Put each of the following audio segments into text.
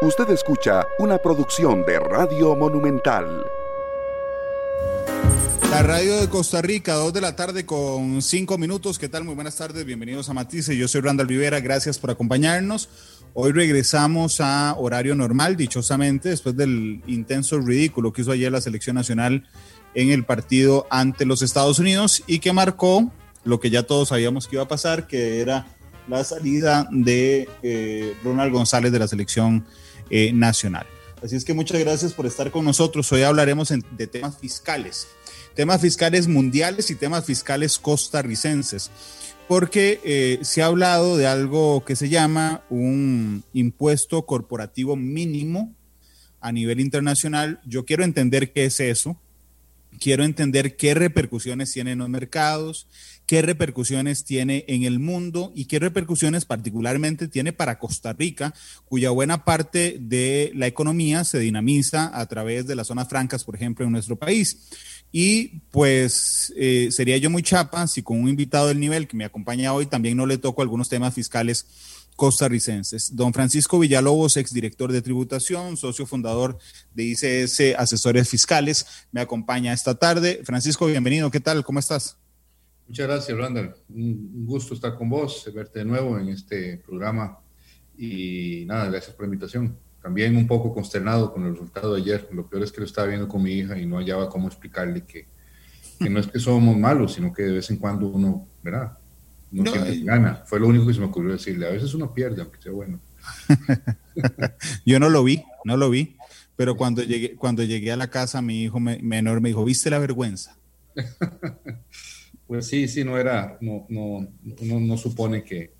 Usted escucha una producción de Radio Monumental. La radio de Costa Rica, dos de la tarde con cinco minutos. ¿Qué tal? Muy buenas tardes, bienvenidos a Matices. Yo soy Randall Rivera, gracias por acompañarnos. Hoy regresamos a horario normal, dichosamente, después del intenso ridículo que hizo ayer la selección nacional en el partido ante los Estados Unidos y que marcó lo que ya todos sabíamos que iba a pasar, que era la salida de eh, Ronald González de la selección eh, nacional. Así es que muchas gracias por estar con nosotros. Hoy hablaremos de temas fiscales, temas fiscales mundiales y temas fiscales costarricenses, porque eh, se ha hablado de algo que se llama un impuesto corporativo mínimo a nivel internacional. Yo quiero entender qué es eso. Quiero entender qué repercusiones tiene en los mercados, qué repercusiones tiene en el mundo y qué repercusiones particularmente tiene para Costa Rica, cuya buena parte de la economía se dinamiza a través de las zonas francas, por ejemplo, en nuestro país. Y pues eh, sería yo muy chapa si con un invitado del nivel que me acompaña hoy también no le toco algunos temas fiscales costarricenses. Don Francisco Villalobos, exdirector de tributación, socio fundador de ICS Asesores Fiscales, me acompaña esta tarde. Francisco, bienvenido, ¿qué tal? ¿Cómo estás? Muchas gracias, Randall. Un gusto estar con vos, verte de nuevo en este programa. Y nada, gracias por la invitación. También un poco consternado con el resultado de ayer. Lo peor es que lo estaba viendo con mi hija y no hallaba cómo explicarle que, que no es que somos malos, sino que de vez en cuando uno, ¿verdad? No, no siempre gana. Fue lo único que se me ocurrió decirle. A veces uno pierde, aunque sea bueno. Yo no lo vi, no lo vi. Pero cuando llegué, cuando llegué a la casa, mi hijo menor me dijo, ¿viste la vergüenza? Pues sí, sí, no era, no, no, no supone que,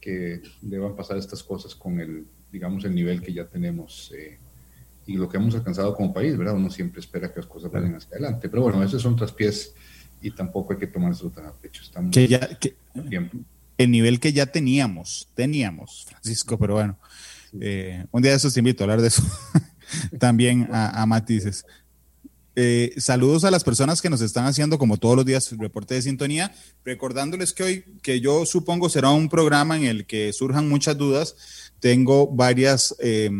que deban pasar estas cosas con el, digamos, el nivel que ya tenemos eh, y lo que hemos alcanzado como país, ¿verdad? Uno siempre espera que las cosas vayan hacia adelante, pero bueno, esos son traspiés y tampoco hay que tomárselo tan a pecho. Estamos que ya, que, el nivel que ya teníamos, teníamos, Francisco, pero bueno, eh, un día de esos te invito a hablar de eso también a, a Matices. Eh, saludos a las personas que nos están haciendo como todos los días el reporte de sintonía, recordándoles que hoy, que yo supongo será un programa en el que surjan muchas dudas, tengo varias eh,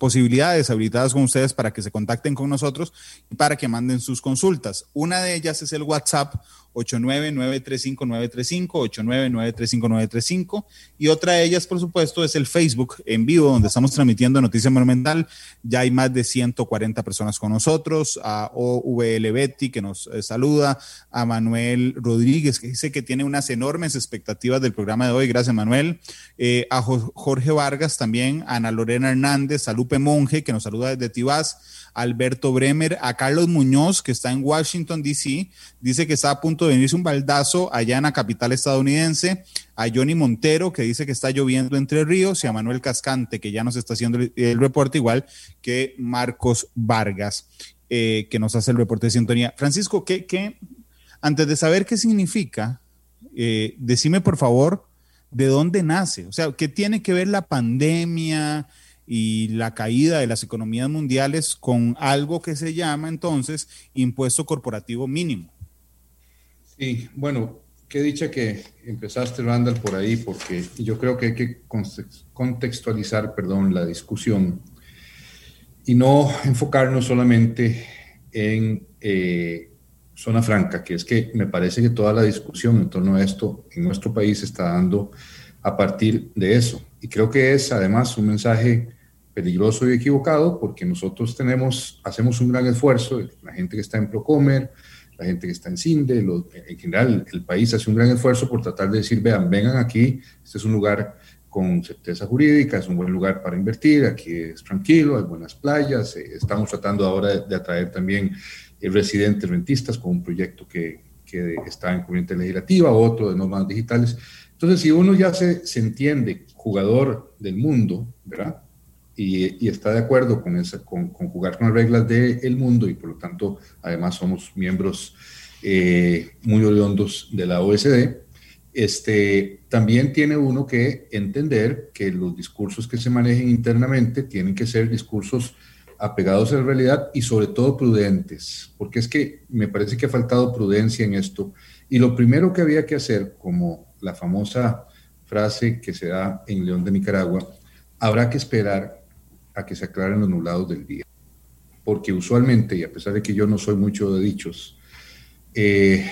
posibilidades habilitadas con ustedes para que se contacten con nosotros y para que manden sus consultas. Una de ellas es el WhatsApp 899-35935, 899-35935. Y otra de ellas, por supuesto, es el Facebook en vivo, donde estamos transmitiendo Noticia Monumental. Ya hay más de 140 personas con nosotros, a OVL Betty, que nos eh, saluda, a Manuel Rodríguez, que dice que tiene unas enormes expectativas del programa de hoy. Gracias, Manuel. Eh, a Jorge Vargas también, Ana Lorena Hernández, a Lupe Monge, que nos saluda desde Tibás Alberto Bremer, a Carlos Muñoz, que está en Washington, D.C., dice que está a punto de venirse un baldazo allá en la capital estadounidense, a Johnny Montero, que dice que está lloviendo entre ríos, y a Manuel Cascante, que ya nos está haciendo el, reporte, igual que Marcos Vargas, eh, que nos hace el reporte de sintonía. Francisco, ¿qué, qué antes de saber qué significa, eh, decime por favor, ¿de dónde nace? O sea, ¿qué tiene que ver la pandemia? Y la caída de las economías mundiales con algo que se llama entonces impuesto corporativo mínimo. Sí, bueno, qué dicha que empezaste, Randall, por ahí, porque yo creo que hay que contextualizar, perdón, la discusión y no enfocarnos solamente en eh, zona franca, que es que me parece que toda la discusión en torno a esto en nuestro país se está dando a partir de eso. Y creo que es además un mensaje peligroso y equivocado porque nosotros tenemos, hacemos un gran esfuerzo, la gente que está en Procomer, la gente que está en CINDE, en general el país hace un gran esfuerzo por tratar de decir, vean, vengan aquí, este es un lugar con certeza jurídica, es un buen lugar para invertir, aquí es tranquilo, hay buenas playas, eh, estamos tratando ahora de, atraer también eh, residentes rentistas con un proyecto que, que está en corriente legislativa, otro de normas digitales. Entonces, si uno ya se, se entiende jugador del mundo, ¿verdad? Y, está de acuerdo con, esa, con, jugar con las reglas del mundo y por lo tanto además somos miembros eh, muy oriundos de la OSD, este, también tiene uno que entender que los discursos que se manejen internamente tienen que ser discursos apegados a la realidad y sobre todo prudentes, porque es que me parece que ha faltado prudencia en esto. Y lo primero que había que hacer, como la famosa frase que se da en León de Nicaragua, habrá que esperar a que se aclaren los nublados del día. Porque usualmente, y a pesar de que yo no soy mucho de dichos, eh,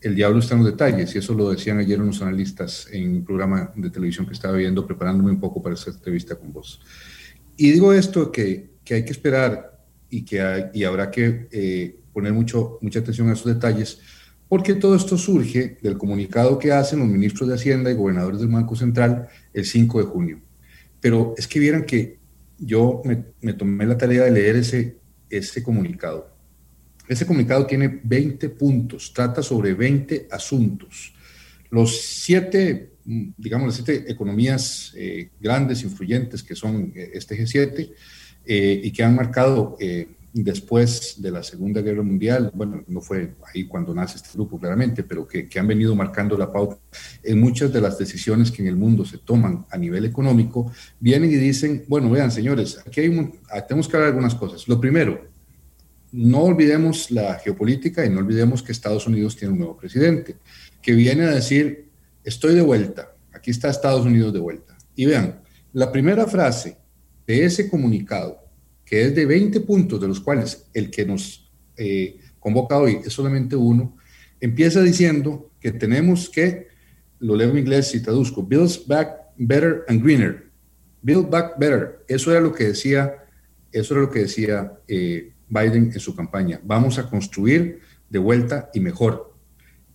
el diablo está en los detalles, y eso lo decían ayer unos analistas en un programa de televisión que estaba viendo, preparándome un poco para esta entrevista con vos. Y digo esto que, que hay que esperar y que hay, y habrá que eh, poner mucho, mucha atención a esos detalles, porque todo esto surge del comunicado que hacen los ministros de Hacienda y gobernadores del Banco Central el 5 de junio. Pero es que vieran que yo me, tomé la tarea de leer ese, ese comunicado. Ese comunicado tiene 20 puntos, trata sobre 20 asuntos. Los siete, digamos, las siete economías eh, grandes, influyentes que son eh, este G7 eh, y que han marcado después de la Segunda Guerra Mundial, bueno, no fue ahí cuando nace este grupo claramente, pero que, han venido marcando la pauta en muchas de las decisiones que en el mundo se toman a nivel económico, vienen y dicen, bueno, vean señores, aquí ah, tenemos que hablar algunas cosas. Lo primero, no olvidemos la geopolítica y no olvidemos que Estados Unidos tiene un nuevo presidente, que viene a decir, estoy de vuelta, aquí está Estados Unidos de vuelta. Y vean, la primera frase de ese comunicado que es de 20 puntos, de los cuales el que nos eh, convoca hoy es solamente uno, empieza diciendo que tenemos que, lo leo en inglés y traduzco, build back better and greener. Build back better. Eso era lo que decía, eso era lo que decía eh, Biden en su campaña. Vamos a construir de vuelta y mejor.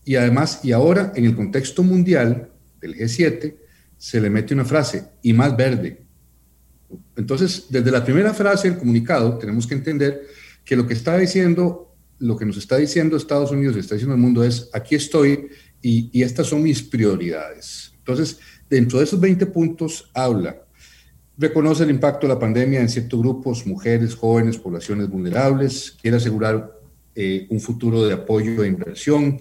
Y además, y ahora en el contexto mundial del G7, se le mete una frase, y más verde. Entonces, desde la primera frase del comunicado, tenemos que entender que lo que está diciendo, lo que nos está diciendo Estados Unidos está diciendo el mundo es, aquí estoy y, estas son mis prioridades. Entonces, dentro de esos 20 puntos habla, reconoce el impacto de la pandemia en ciertos grupos, mujeres, jóvenes, poblaciones vulnerables, quiere asegurar eh, un futuro de apoyo e inversión,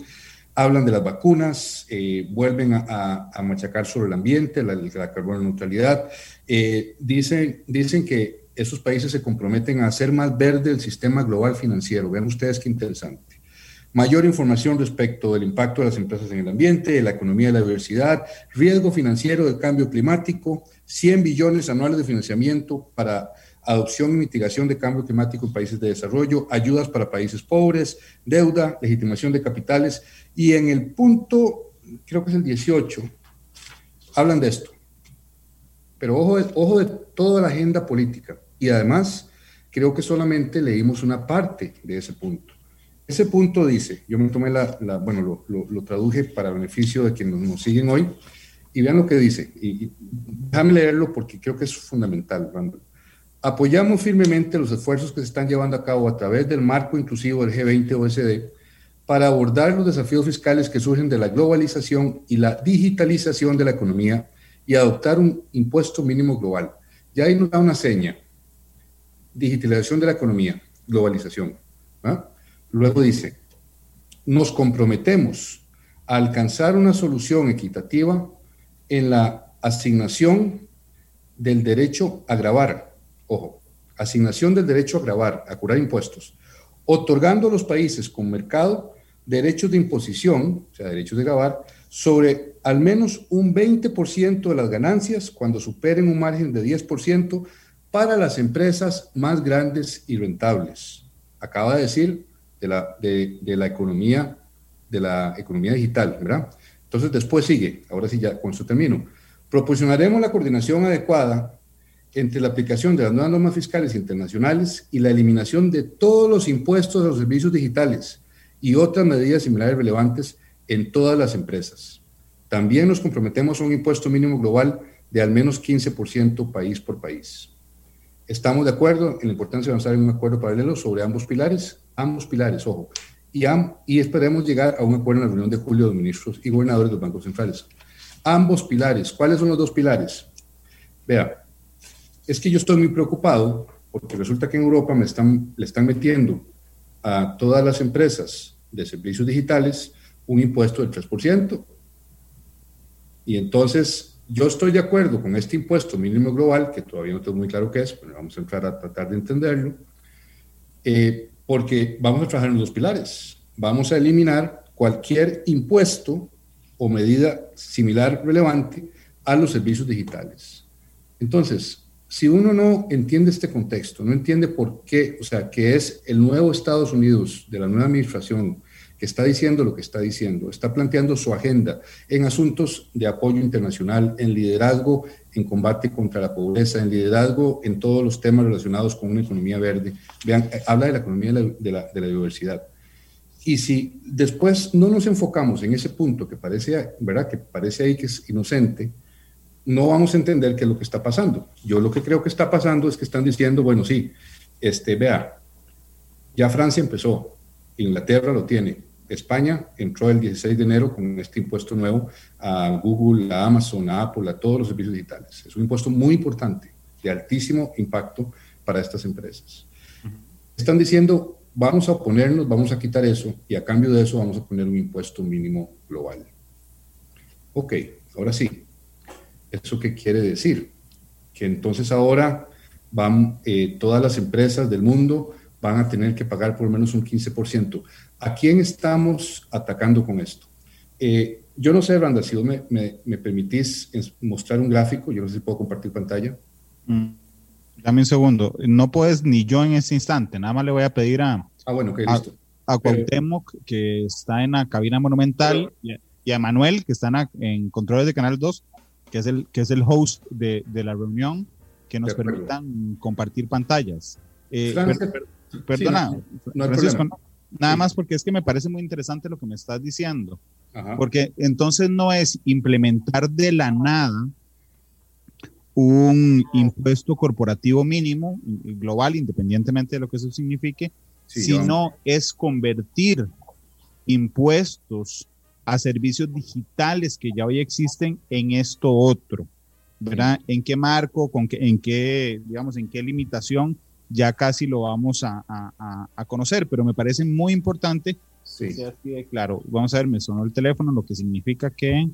hablan de las vacunas, eh, vuelven a, machacar sobre el ambiente, la, la carbono neutralidad, eh, dicen, dicen que esos países se comprometen a hacer más verde el sistema global financiero. Vean ustedes qué interesante. Mayor información respecto del impacto de las empresas en el ambiente, de la economía de la diversidad, riesgo financiero del cambio climático, 100 billones anuales de financiamiento para adopción y mitigación de cambio climático en países de desarrollo, ayudas para países pobres, deuda, legitimación de capitales. Y en el punto, creo que es el 18, hablan de esto. Pero ojo, ojo de toda la agenda política. Y además, creo que solamente leímos una parte de ese punto. Ese punto dice, yo me tomé la, bueno, lo, traduje para beneficio de quienes nos siguen hoy, y vean lo que dice. Y, déjame leerlo porque creo que es fundamental, Apoyamos firmemente los esfuerzos que se están llevando a cabo a través del marco inclusivo del G20 OSD para abordar los desafíos fiscales que surgen de la globalización y la digitalización de la economía y adoptar un impuesto mínimo global. Ya ahí nos da una seña. Digitalización de la economía, globalización. Luego dice, nos comprometemos a alcanzar una solución equitativa en la asignación del derecho a grabar, ojo, asignación del derecho a grabar, a curar impuestos, otorgando a los países con mercado derechos de imposición, o sea, derechos de grabar, sobre al menos un 20% de las ganancias cuando superen un margen de 10% para las empresas más grandes y rentables. Acaba de decir de la, de, la economía de la economía digital, ¿verdad? Entonces después sigue, ahora sí ya con su termino. Proporcionaremos la coordinación adecuada entre la aplicación de las nuevas normas fiscales internacionales y la eliminación de todos los impuestos a los servicios digitales y otras medidas similares relevantes en todas las empresas. También nos comprometemos a un impuesto mínimo global de al menos 15% país por país. Estamos de acuerdo en la importancia de avanzar en un acuerdo paralelo sobre ambos pilares, ambos pilares, ojo, y, y esperemos llegar a un acuerdo en la reunión de julio de ministros y gobernadores de los bancos centrales. Ambos pilares, ¿cuáles son los dos pilares? Vea, es que yo estoy muy preocupado porque resulta que en Europa me están, le están metiendo a todas las empresas de servicios digitales un impuesto del 3%. Y entonces yo estoy de acuerdo con este impuesto mínimo global, que todavía no tengo muy claro qué es, pero vamos a entrar a tratar de entenderlo, eh, porque vamos a trabajar en los pilares. Vamos a eliminar cualquier impuesto o medida similar relevante a los servicios digitales. Entonces, si uno no entiende este contexto, no entiende por qué, o sea, que es el nuevo Estados Unidos de la nueva administración que está diciendo lo que está diciendo, está planteando su agenda en asuntos de apoyo internacional, en liderazgo, en combate contra la pobreza, en liderazgo en todos los temas relacionados con una economía verde. Vean, eh, habla de la economía de la, de la, diversidad. Y si después no nos enfocamos en ese punto que parece, ¿verdad? que parece ahí que es inocente, no vamos a entender qué es lo que está pasando. Yo lo que creo que está pasando es que están diciendo, bueno, sí, este, vea, ya Francia empezó, Inglaterra lo tiene, España entró el 16 de enero con este impuesto nuevo a Google, a Amazon, a Apple, a todos los servicios digitales. Es un impuesto muy importante, de altísimo impacto para estas empresas. Están diciendo, vamos a oponernos, vamos a quitar eso y a cambio de eso vamos a poner un impuesto mínimo global. Ok, ahora sí, ¿Eso qué quiere decir? Que entonces ahora van eh, todas las empresas del mundo van a tener que pagar por menos un 15%. ¿A quién estamos atacando con esto? Eh, yo no sé, Randa, si vos me, me, permitís mostrar un gráfico, yo no sé si puedo compartir pantalla. Mm, dame un segundo. No puedes ni yo en este instante. Nada más le voy a pedir a, ah, bueno, okay, listo. a, Cuauhtémoc, que está en la cabina monumental, y, a, Manuel, que está en, en controles de Canal 2, que es el, que es el host de, de la reunión, que nos permitan compartir pantallas. Eh, perdona, nada más porque es que me parece muy interesante lo que me estás diciendo. Porque entonces no es implementar de la nada un impuesto corporativo mínimo global, independientemente de lo que eso signifique, sino es convertir impuestos a servicios digitales que ya hoy existen en esto otro, ¿verdad? ¿En qué marco, con qué, en qué, digamos, en qué limitación? Ya casi lo vamos a, a, conocer, pero me parece muy importante sí. claro. Vamos a ver, me sonó el teléfono, lo que significa que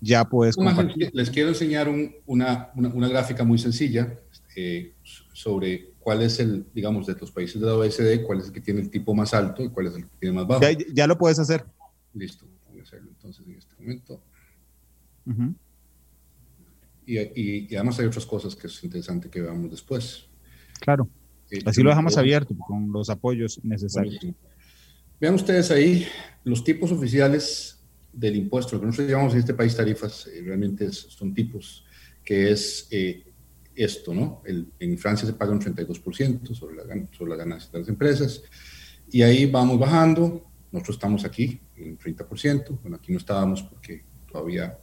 ya puedes Les quiero enseñar una, una, una, gráfica muy sencilla eh, sobre cuál es el, digamos, de los países de la OECD, cuál es el que tiene el tipo más alto y cuál es el que tiene más bajo. Ya, ya lo puedes hacer. Listo entonces en este momento. y, y, además hay otras cosas que es interesante que veamos después. Claro. Así lo dejamos abierto con los apoyos necesarios. Vean ustedes ahí los tipos oficiales del impuesto, lo que nosotros llamamos en este país tarifas, eh, realmente son tipos, que es eh, esto, ¿no? El, en Francia se paga un 32% sobre la, sobre la ganancia de las empresas, y ahí vamos bajando, nosotros estamos aquí en 30%, bueno, aquí no estábamos porque todavía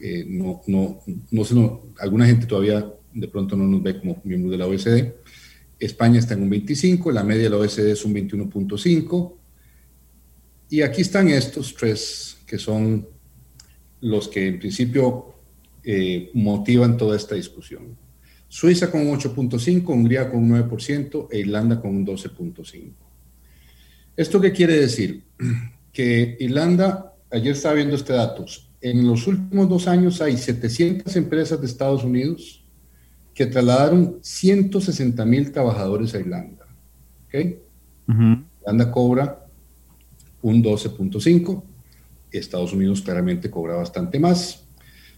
eh, no, no, no, se alguna gente todavía de pronto no nos ve como miembros de la OECD. España está en un 25, la media de la OECD es un 21.5. Y aquí están estos tres que son los que en principio eh, motivan toda esta discusión. Suiza con un 8.5, Hungría con un 9% e Irlanda con un 12.5. ¿Esto qué quiere decir? Que Irlanda, ayer estaba viendo este dato, en los últimos dos años hay 700 empresas de Estados Unidos que trasladaron 160 mil trabajadores a Irlanda. ¿okay? Irlanda cobra un 12.5, Estados Unidos claramente cobra bastante más.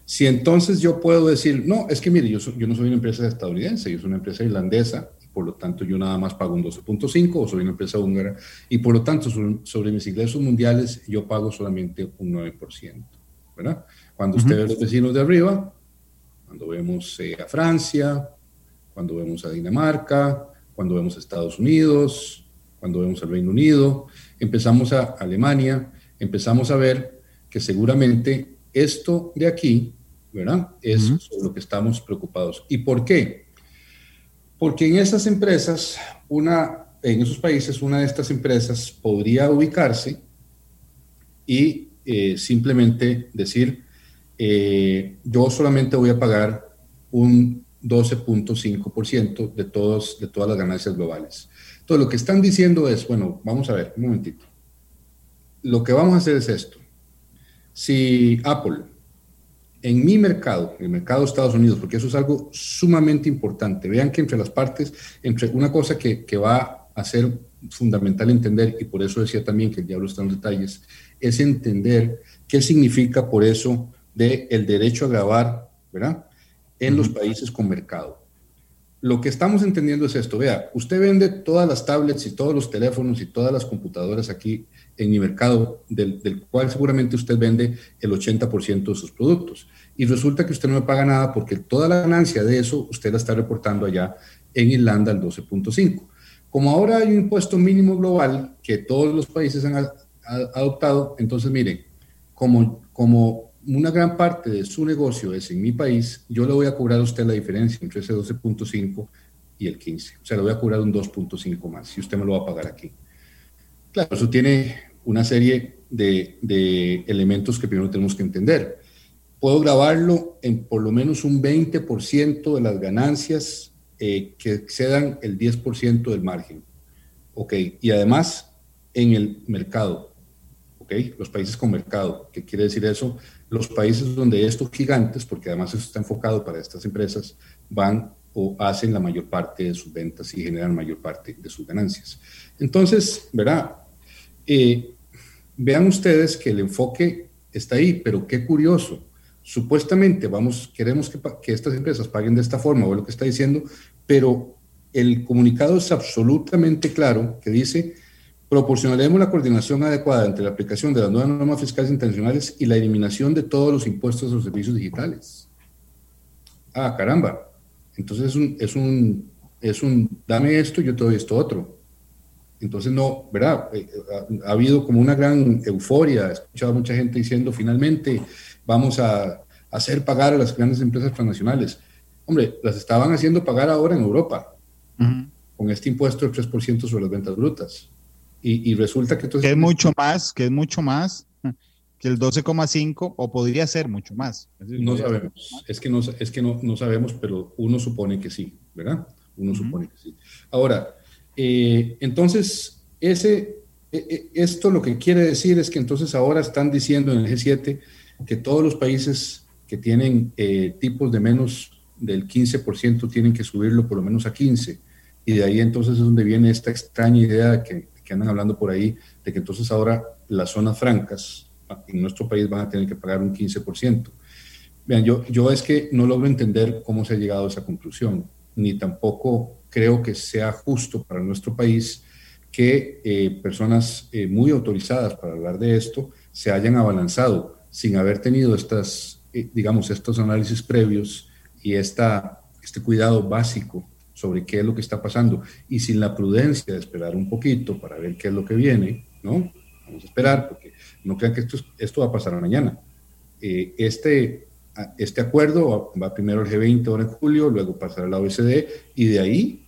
Si entonces yo puedo decir, no, es que mire, yo, yo no soy una empresa estadounidense, yo soy una empresa irlandesa, por lo tanto yo nada más pago un 12.5 o soy una empresa húngara y por lo tanto sobre, mis ingresos mundiales yo pago solamente un 9%, ¿verdad? Cuando ustedes los vecinos de arriba, cuando vemos eh, a Francia, cuando vemos a Dinamarca, cuando vemos a Estados Unidos, cuando vemos al Reino Unido, empezamos a Alemania, empezamos a ver que seguramente esto de aquí, ¿verdad? Es sobre lo que estamos preocupados. ¿Y por qué? Porque en esas empresas, una, en esos países, una de estas empresas podría ubicarse y eh, simplemente decir, eh, yo solamente voy a pagar un 12.5% de, todos, de todas las ganancias globales. Entonces, lo que están diciendo es, bueno, vamos a ver, un momentito. Lo que vamos a hacer es esto. Si Apple en mi mercado, el mercado de Estados Unidos, porque eso es algo sumamente importante. Vean que entre las partes, entre una cosa que, que va a ser fundamental entender, y por eso decía también que el diablo está en los detalles, es entender qué significa por eso de el derecho a grabar, ¿verdad? En los países con mercado. lo que estamos entendiendo es esto. Vea, usted vende todas las tablets y todos los teléfonos y todas las computadoras aquí en mi mercado, del, del cual seguramente usted vende el 80% de sus productos. Y resulta que usted no me paga nada porque toda la ganancia de eso usted la está reportando allá en Irlanda al 12.5. Como ahora hay un impuesto mínimo global que todos los países han adoptado, entonces miren, como, como una gran parte de su negocio es en mi país, yo le voy a cobrar a usted la diferencia entre ese 12.5 y el 15. O sea, le voy a cobrar un 2.5 más si usted me lo va a pagar aquí. Claro, eso tiene una serie de, de elementos que primero tenemos que entender. Puedo grabarlo en por lo menos un 20% de las ganancias eh, que excedan el 10% del margen. Ok, y además en el mercado. Ok, los países con mercado. ¿Qué quiere decir eso? Los países donde estos gigantes, porque además eso está enfocado para estas empresas, van o hacen la mayor parte de sus ventas y generan mayor parte de sus ganancias. Entonces, ¿verdad? Eh, vean ustedes que el enfoque está ahí, pero qué curioso supuestamente vamos, queremos que, que, estas empresas paguen de esta forma, o lo que está diciendo, pero el comunicado es absolutamente claro que dice, proporcionaremos la coordinación adecuada entre la aplicación de las nuevas normas fiscales internacionales y la eliminación de todos los impuestos a los servicios digitales. Ah, caramba. Entonces es un, es un, es un dame esto, yo te doy esto otro. Entonces, no, ¿verdad? Eh, ha, ha, habido como una gran euforia. He escuchado a mucha gente diciendo, finalmente, vamos a hacer pagar a las grandes empresas transnacionales. Hombre, las estaban haciendo pagar ahora en Europa, uh -huh. con este impuesto del 3% sobre las ventas brutas. Y, y resulta que entonces... Que es mucho más, que es mucho más que el 12,5 o podría ser mucho más. No sabemos, es que, no, es que no, no sabemos, pero uno supone que sí, ¿verdad? Uno uh -huh. supone que sí. Ahora, eh, entonces, ese, eh, esto lo que quiere decir es que entonces ahora están diciendo en el G7 que todos los países que tienen eh, tipos de menos del 15% tienen que subirlo por lo menos a 15. Y de ahí entonces es donde viene esta extraña idea que, que andan hablando por ahí, de que entonces ahora las zonas francas en nuestro país van a tener que pagar un 15%. Vean, yo, yo es que no logro entender cómo se ha llegado a esa conclusión, ni tampoco creo que sea justo para nuestro país que eh, personas eh, muy autorizadas para hablar de esto se hayan abalanzado sin haber tenido estas, eh, digamos, estos análisis previos y esta, este cuidado básico sobre qué es lo que está pasando y sin la prudencia de esperar un poquito para ver qué es lo que viene, ¿no? Vamos a esperar porque no crean que esto, esto va a pasar mañana. Eh, este, este acuerdo va primero al G20 ahora en julio, luego pasará a la OECD y de ahí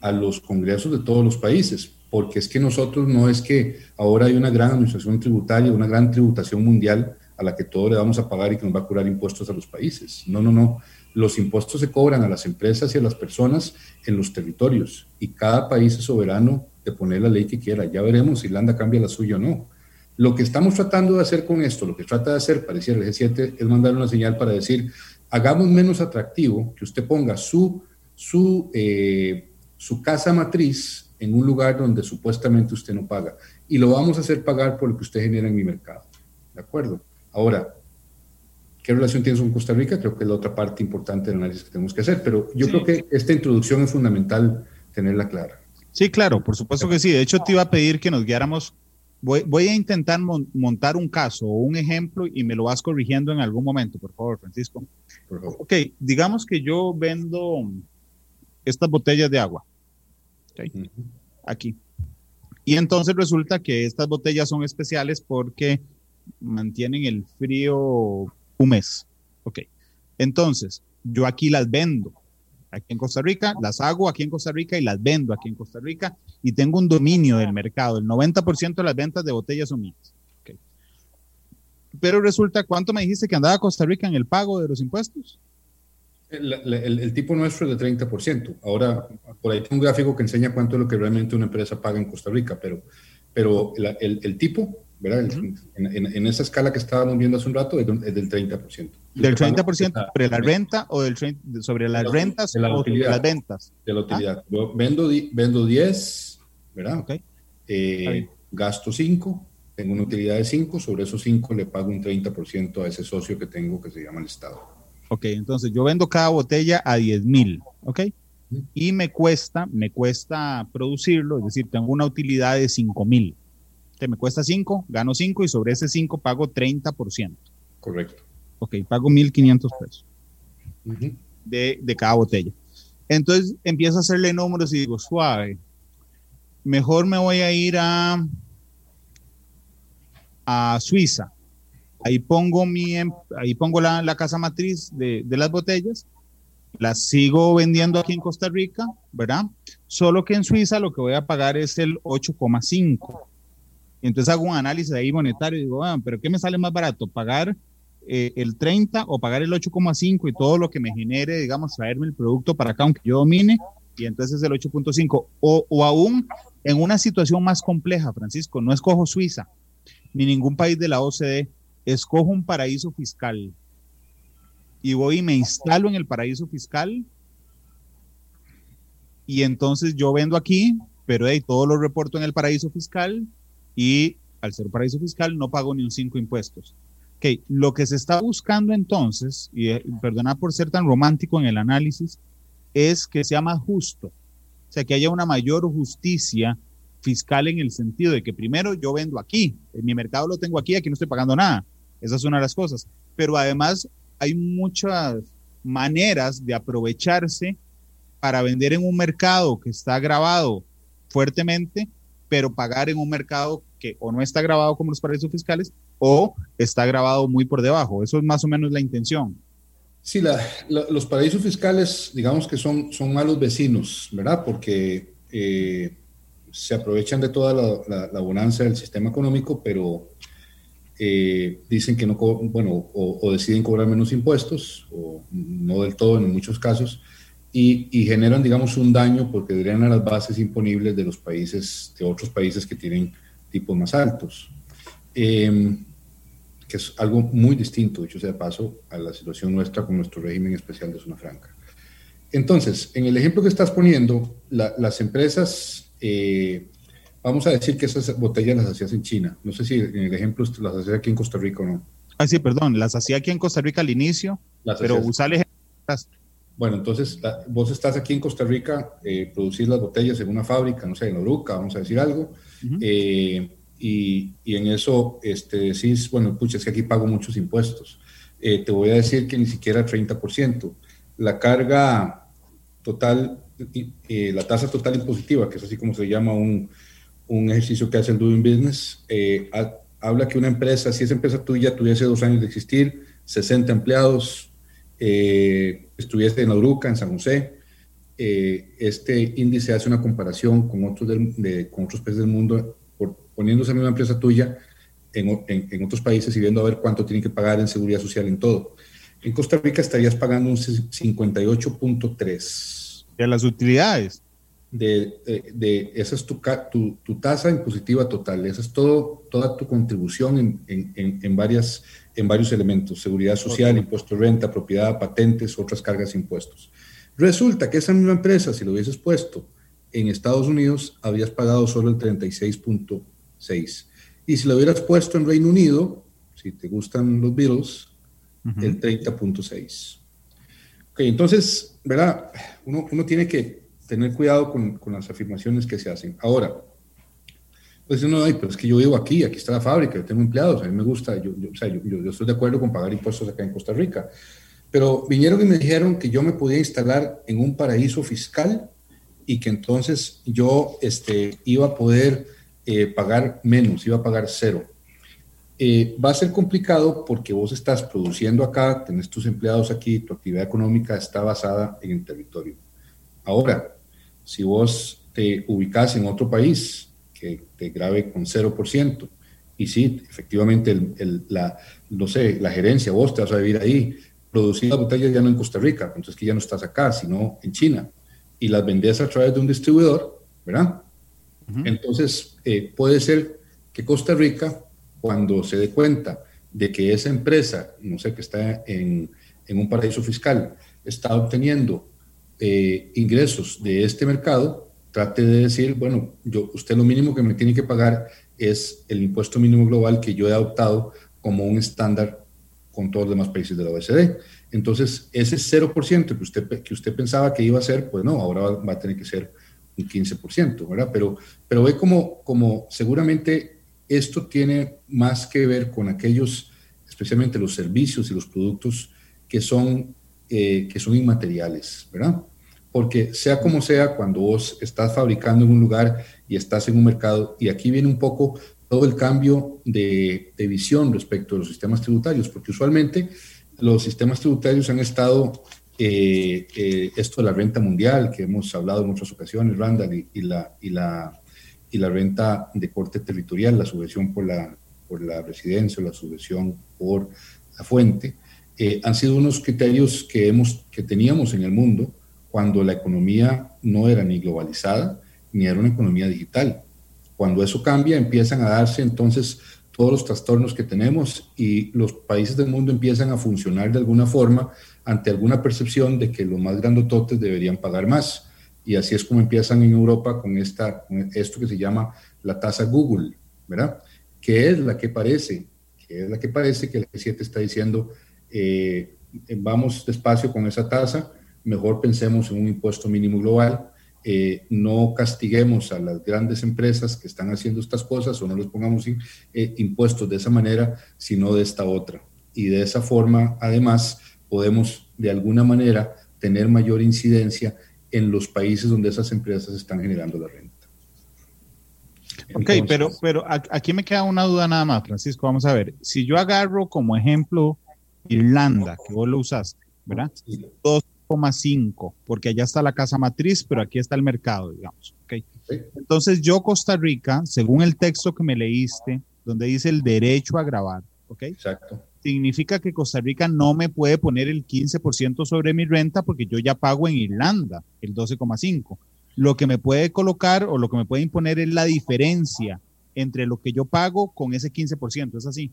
a los congresos de todos los países, porque es que nosotros no es que ahora hay una gran administración tributaria, una gran tributación mundial a la que todo le vamos a pagar y que nos va a curar impuestos a los países. No, no, no. Los impuestos se cobran a las empresas y a las personas en los territorios y cada país es soberano de poner la ley que quiera. Ya veremos si Irlanda cambia la suya o no. Lo que estamos tratando de hacer con esto, lo que trata de hacer, pareciera el G7, es mandar una señal para decir, hagamos menos atractivo que usted ponga su, su, eh, su casa matriz en un lugar donde supuestamente usted no paga. Y lo vamos a hacer pagar por lo que usted genera en mi mercado. ¿De acuerdo? Ahora, ¿qué relación tiene con Costa Rica? Creo que es la otra parte importante del análisis que tenemos que hacer, pero yo sí. creo que esta introducción es fundamental tenerla clara. Sí, claro, por supuesto que sí. De hecho, te iba a pedir que nos guiáramos. Voy, voy a intentar mon montar un caso o un ejemplo y me lo vas corrigiendo en algún momento, por favor, Francisco. Por favor. Ok, digamos que yo vendo estas botellas de agua. Okay. Uh -huh. Aquí. Y entonces resulta que estas botellas son especiales porque mantienen el frío un mes. Ok. Entonces, yo aquí las vendo. Aquí en Costa Rica, las hago aquí en Costa Rica y las vendo aquí en Costa Rica y tengo un dominio del mercado. El 90% de las ventas de botellas son mías. Okay. Pero resulta, ¿cuánto me dijiste que andaba Costa Rica en el pago de los impuestos? El, el, el, tipo nuestro es de 30%. Ahora, por ahí tengo un gráfico que enseña cuánto es lo que realmente una empresa paga en Costa Rica, pero, pero el, el tipo ¿verdad? Uh -huh. en, en, en, esa escala que estábamos viendo hace un rato es, del 30%. ¿Del 30% sobre la renta o del 30, sobre las rentas de la o sobre las ventas? De la utilidad. ¿Ah? Yo vendo, vendo 10, ¿verdad? Okay. Eh, gasto 5, tengo una utilidad de 5, sobre esos 5 le pago un 30% a ese socio que tengo que se llama el Estado. Ok, entonces yo vendo cada botella a 10 mil, ¿ok? y me cuesta, me cuesta producirlo, es decir, tengo una utilidad de 5 mil. Me cuesta 5, gano 5 y sobre ese 5 pago 30%. Correcto. Ok, pago 1.500 pesos de, de cada botella. Entonces empiezo a hacerle números y digo, suave, mejor me voy a ir a, a Suiza. Ahí pongo, mi, em, ahí pongo la, la casa matriz de, de, las botellas, las sigo vendiendo aquí en Costa Rica, ¿verdad? Solo que en Suiza lo que voy a pagar es el 8,5. Entonces hago un análisis ahí monetario y digo, ah, pero ¿qué me sale más barato? ¿Pagar eh, el 30 o pagar el 8,5 y todo lo que me genere, digamos, traerme el producto para acá, aunque yo domine, y entonces el 8.5. O, o aún en una situación más compleja, Francisco, no escojo Suiza ni ningún país de la OCDE, escojo un paraíso fiscal y voy y me instalo en el paraíso fiscal y entonces yo vendo aquí, pero hey, todo lo reporto en el paraíso fiscal y al ser paraíso fiscal no pago ni un 5 impuestos. Ok, lo que se está buscando entonces, y eh, perdona por ser tan romántico en el análisis, es que sea más justo, o sea, que haya una mayor justicia fiscal en el sentido de que primero yo vendo aquí, en mi mercado lo tengo aquí, aquí no estoy pagando nada. Esa es una de las cosas. Pero además hay muchas maneras de aprovecharse para vender en un mercado que está grabado fuertemente, pero pagar en un mercado que o no está grabado como los paraísos fiscales o está grabado muy por debajo. Eso es más o menos la intención. Sí, la, los paraísos fiscales, digamos que son, son malos vecinos, ¿verdad? Porque eh, se aprovechan de toda la, la, bonanza del sistema económico, pero eh, dicen que no, bueno, o, deciden cobrar menos impuestos, o no del todo en muchos casos, y, y, generan, digamos, un daño porque drenan las bases imponibles de los países, de otros países que tienen tipos más altos. Eh, que es algo muy distinto, dicho sea de paso, a la situación nuestra con nuestro régimen especial de zona franca. Entonces, en el ejemplo que estás poniendo, las empresas, eh, vamos a decir que esas botellas las hacías en China. No sé si en el ejemplo las hacías aquí en Costa Rica o no. Ah, sí, perdón, las hacía aquí en Costa Rica al inicio, pero usar el Bueno, entonces vos estás aquí en Costa Rica, eh, producir las botellas en una fábrica, no sé, en Oruca, vamos a decir algo, eh, y, en eso este, decís, bueno, pucha, es que aquí pago muchos impuestos. Eh, te voy a decir que ni siquiera 30%. La carga total, eh, la tasa total impositiva, que es así como se llama un, un ejercicio que hace el Doing Business, eh, habla que una empresa, si esa empresa tuya tuviese dos años de existir, 60 empleados, estuviese en Auruca, en San José, este índice hace una comparación con otros, de, con otros países del mundo poniéndose en una empresa tuya en, en, otros países y viendo a ver cuánto tienen que pagar en seguridad social en todo. En Costa Rica estarías pagando un 58.3. De las utilidades. De, de, esa es tu, tu, tu, tasa impositiva total, esa es todo, toda tu contribución en, en, en, varias, en varios elementos, seguridad social, impuesto de renta, propiedad, patentes, otras cargas impuestos. Resulta que esa misma empresa, si lo hubieses puesto en Estados Unidos, habrías pagado solo el 36.3 6. Y si lo hubieras puesto en Reino Unido, si te gustan los Beatles, el 30.6. Ok, entonces, ¿verdad? Uno, uno, tiene que tener cuidado con, con, las afirmaciones que se hacen. Ahora, pues uno, ay, pero es que yo vivo aquí, aquí está la fábrica, yo tengo empleados, a mí me gusta, yo, yo o sea, yo, yo, estoy de acuerdo con pagar impuestos acá en Costa Rica. Pero vinieron y me dijeron que yo me podía instalar en un paraíso fiscal y que entonces yo este, iba a poder eh, pagar menos, iba a pagar cero. Eh, va a ser complicado porque vos estás produciendo acá, tenés tus empleados aquí, tu actividad económica está basada en el territorio. Ahora, si vos te ubicas en otro país que te grabe con 0%, y sí, efectivamente, el, la, no sé, la gerencia, vos te vas a vivir ahí, producir las botellas ya no en Costa Rica, entonces que ya no estás acá, sino en China, y las vendes a través de un distribuidor, ¿verdad? Entonces, eh, puede ser que Costa Rica, cuando se dé cuenta de que esa empresa, no sé, que está en, en un paraíso fiscal, está obteniendo eh, ingresos de este mercado, trate de decir, bueno, yo, usted lo mínimo que me tiene que pagar es el impuesto mínimo global que yo he adoptado como un estándar con todos los demás países de la OECD. Entonces, ese 0% que usted, que usted pensaba que iba a ser, pues no, ahora va, a tener que ser un 15%, ¿verdad? Pero, pero ve como, como seguramente esto tiene más que ver con aquellos, especialmente los servicios y los productos que son, eh, que son inmateriales, ¿verdad? Porque sea como sea, cuando vos estás fabricando en un lugar y estás en un mercado, y aquí viene un poco todo el cambio de, de visión respecto a los sistemas tributarios, porque usualmente los sistemas tributarios han estado, eh, eh, esto de la renta mundial, que hemos hablado en muchas ocasiones, Randall, y, la, y, la, y la renta de corte territorial, la subvención por la, por la residencia, la subvención por la fuente, eh, han sido unos criterios que, hemos, que teníamos en el mundo cuando la economía no era ni globalizada ni era una economía digital. Cuando eso cambia, empiezan a darse entonces todos los trastornos que tenemos y los países del mundo empiezan a funcionar de alguna forma ante alguna percepción de que los más grandototes deberían pagar más. Y así es como empiezan en Europa con, esta, esto que se llama la tasa Google, ¿verdad? Que es la que parece, que es la que parece que el G7 está diciendo, eh, vamos despacio con esa tasa, mejor pensemos en un impuesto mínimo global eh, no castiguemos a las grandes empresas que están haciendo estas cosas o no les pongamos eh, impuestos de esa manera, sino de esta otra. Y de esa forma, además, podemos de alguna manera tener mayor incidencia en los países donde esas empresas están generando la renta. ok, pero, pero aquí me queda una duda nada más, Francisco. Vamos a ver. Si yo agarro como ejemplo Irlanda, que vos lo usaste, ¿verdad? Dos 5, porque allá está la casa matriz, pero aquí está el mercado, digamos. ¿okay? Entonces yo Costa Rica, según el texto que me leíste, donde dice el derecho a grabar, ¿ok? Exacto. Significa que Costa Rica no me puede poner el 15% sobre mi renta porque yo ya pago en Irlanda el 12,5. Lo que me puede colocar o lo que me puede imponer es la diferencia entre lo que yo pago con ese 15%, ¿es así?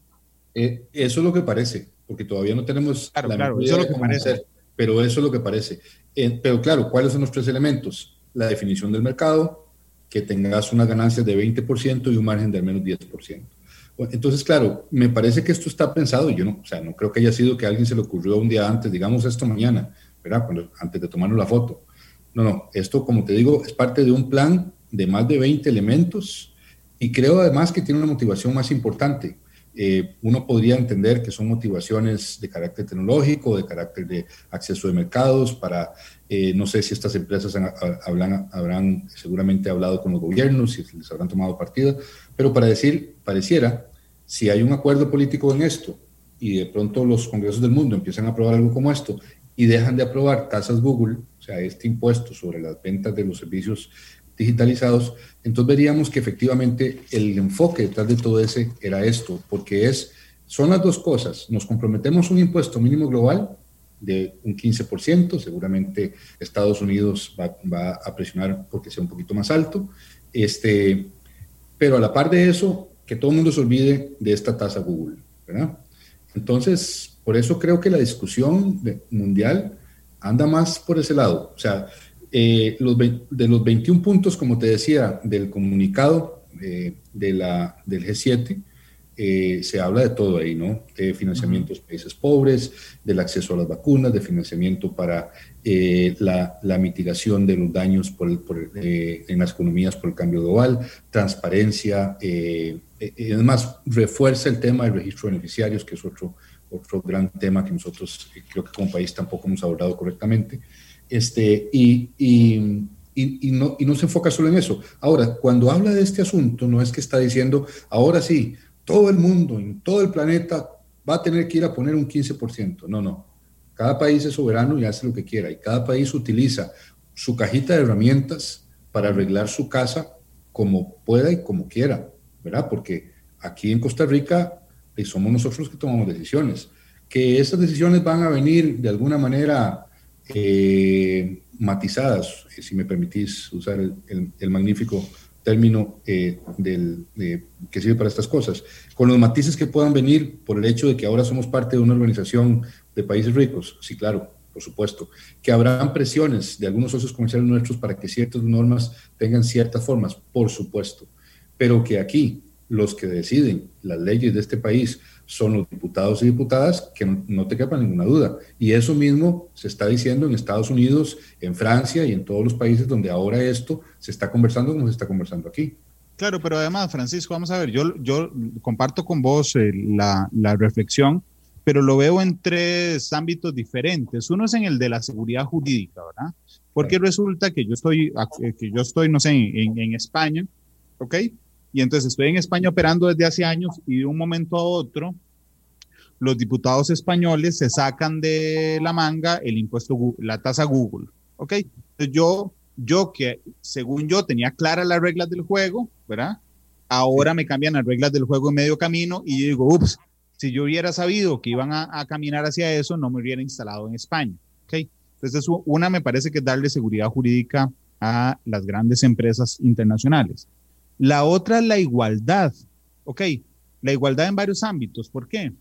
Eh, eso es lo que parece, porque todavía no tenemos claro, claro, eso es lo que parece pero eso es lo que parece. Eh, pero claro, ¿cuáles son los tres elementos? La definición del mercado, que tengas unas ganancias de 20% y un margen de al menos 10%. entonces, claro, me parece que esto está pensado, yo no, o sea, no creo que haya sido que a alguien se le ocurrió un día antes, digamos esto mañana, ¿verdad? Cuando, antes de tomarnos la foto. No, no, esto, como te digo, es parte de un plan de más de 20 elementos y creo además que tiene una motivación más importante. Eh, uno podría entender que son motivaciones de carácter tecnológico, de carácter de acceso de mercados, para, eh, no sé si estas empresas habrán seguramente hablado con los gobiernos, si les habrán tomado partida, pero para decir, pareciera, si hay un acuerdo político en esto y de pronto los congresos del mundo empiezan a aprobar algo como esto y dejan de aprobar tasas Google, o sea, este impuesto sobre las ventas de los servicios digitalizados, entonces veríamos que efectivamente el enfoque detrás de todo ese era esto, porque es, son las dos cosas, nos comprometemos un impuesto mínimo global de un 15%, seguramente Estados Unidos va, a presionar porque sea un poquito más alto, este, pero a la par de eso, que todo el mundo se olvide de esta tasa Google, ¿verdad? Entonces, por eso creo que la discusión mundial anda más por ese lado, o sea, eh, los, de los 21 puntos, como te decía, del comunicado eh, de la, del G7, eh, se habla de todo ahí, ¿no? De financiamiento a países pobres, del acceso a las vacunas, de financiamiento para la, la, mitigación de los daños por, en las economías por el cambio global, transparencia, además refuerza el tema del registro de beneficiarios, que es otro, otro gran tema que nosotros creo que como país tampoco hemos abordado correctamente. Este, y, y, y, no, y no se enfoca solo en eso. Ahora, cuando habla de este asunto, no es que está diciendo, ahora sí, todo el mundo, en todo el planeta, va a tener que ir a poner un 15%. No, no. Cada país es soberano y hace lo que quiera. Y cada país utiliza su cajita de herramientas para arreglar su casa como pueda y como quiera, ¿verdad? Porque aquí en Costa Rica eh, somos nosotros los que tomamos decisiones. Que esas decisiones van a venir de alguna manera eh, matizadas, eh, si me permitís usar el, magnífico término eh, del, que sirve para estas cosas, con los matices que puedan venir por el hecho de que ahora somos parte de una organización de países ricos, sí, claro, por supuesto, que habrán presiones de algunos socios comerciales nuestros para que ciertas normas tengan ciertas formas, por supuesto, pero que aquí los que deciden las leyes de este país son los diputados y diputadas, que no, te quepa ninguna duda. Y eso mismo se está diciendo en Estados Unidos, en Francia y en todos los países donde ahora esto se está conversando como se está conversando aquí. Claro, pero además, Francisco, vamos a ver, yo, yo comparto con vos eh, la, la reflexión, pero lo veo en tres ámbitos diferentes. Uno es en el de la seguridad jurídica, ¿verdad? Porque resulta que yo estoy, eh, que yo estoy no sé, en, en España, ¿ok? Y entonces estoy en España operando desde hace años y de un momento a otro los diputados españoles se sacan de la manga el impuesto, la tasa Google. ¿Ok? Yo, yo que según yo tenía claras las reglas del juego, ¿verdad? Ahora me cambian las reglas del juego en medio camino y yo digo, ups, si yo hubiera sabido que iban a, a caminar hacia eso, no me hubiera instalado en España. ¿Ok? Entonces, una me parece que es darle seguridad jurídica a las grandes empresas internacionales. La otra es la igualdad. Ok, la igualdad en varios ámbitos. ¿Por qué?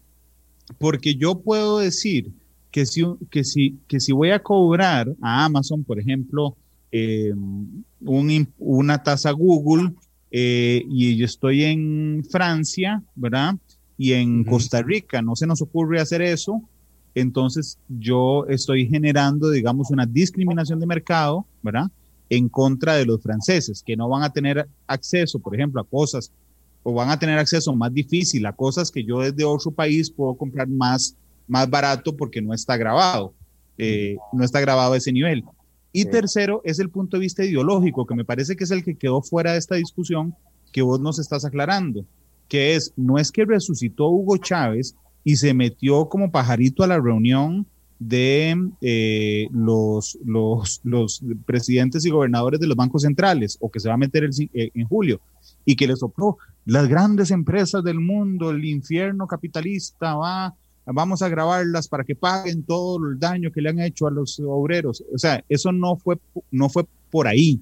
Porque yo puedo decir que si, que si, que si voy a cobrar a Amazon, por ejemplo, eh, una tasa Google eh, y yo estoy en Francia, ¿verdad? Y en Costa Rica no se nos ocurre hacer eso, entonces yo estoy generando, digamos, una discriminación de mercado, ¿verdad? En contra de los franceses, que no van a tener acceso, por ejemplo, a cosas, o van a tener acceso más difícil a cosas que yo desde otro país puedo comprar más, más barato porque no está grabado, eh, no está grabado a ese nivel. Y tercero, es el punto de vista ideológico, que me parece que es el que quedó fuera de esta discusión que vos nos estás aclarando, que es, no es que resucitó Hugo Chávez y se metió como pajarito a la reunión de eh, los, los, los, presidentes y gobernadores de los bancos centrales, o que se va a meter eh, en julio, y que le sopló las grandes empresas del mundo, el infierno capitalista, va, vamos a grabarlas para que paguen todo el daño que le han hecho a los obreros. O sea, eso no fue, no fue por ahí,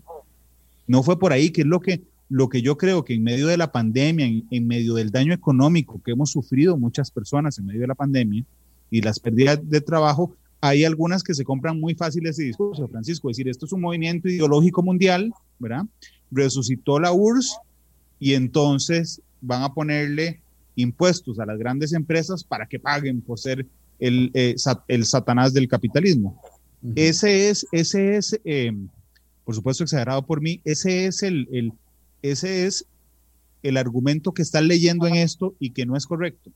no fue por ahí, que es lo que, lo que yo creo que en medio de la pandemia, en medio del daño económico que hemos sufrido muchas personas en medio de la pandemia, y las pérdidas de trabajo, hay algunas que se compran muy fáciles ese discurso, Francisco, es decir, esto es un movimiento ideológico mundial, ¿verdad? Resucitó la URSS y entonces van a ponerle impuestos a las grandes empresas para que paguen por ser el, eh, el satanás del capitalismo. Ese es, ese es em, por supuesto exagerado por mí, ese es el, el, ese es el argumento que están leyendo en esto y que no es correcto.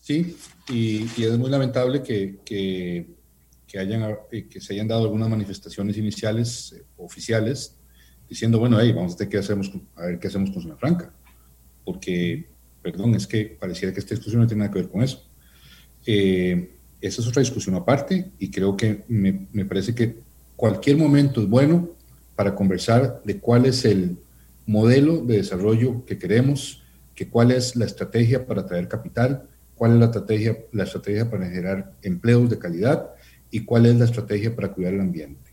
Sí, y, es muy lamentable que, que, que, hayan, eh, que se hayan dado algunas manifestaciones iniciales eh, oficiales diciendo, bueno, hey, vamos a ver qué hacemos, a ver qué hacemos con Zona Franca, porque, perdón, es que pareciera que esta discusión no tiene nada que ver con eso. Eh, esa es otra discusión aparte y creo que me, me parece que cualquier momento es bueno para conversar de cuál es el modelo de desarrollo que queremos, que cuál es la estrategia para traer capital, cuál es la estrategia, la estrategia para generar empleos de calidad y cuál es la estrategia para cuidar el ambiente.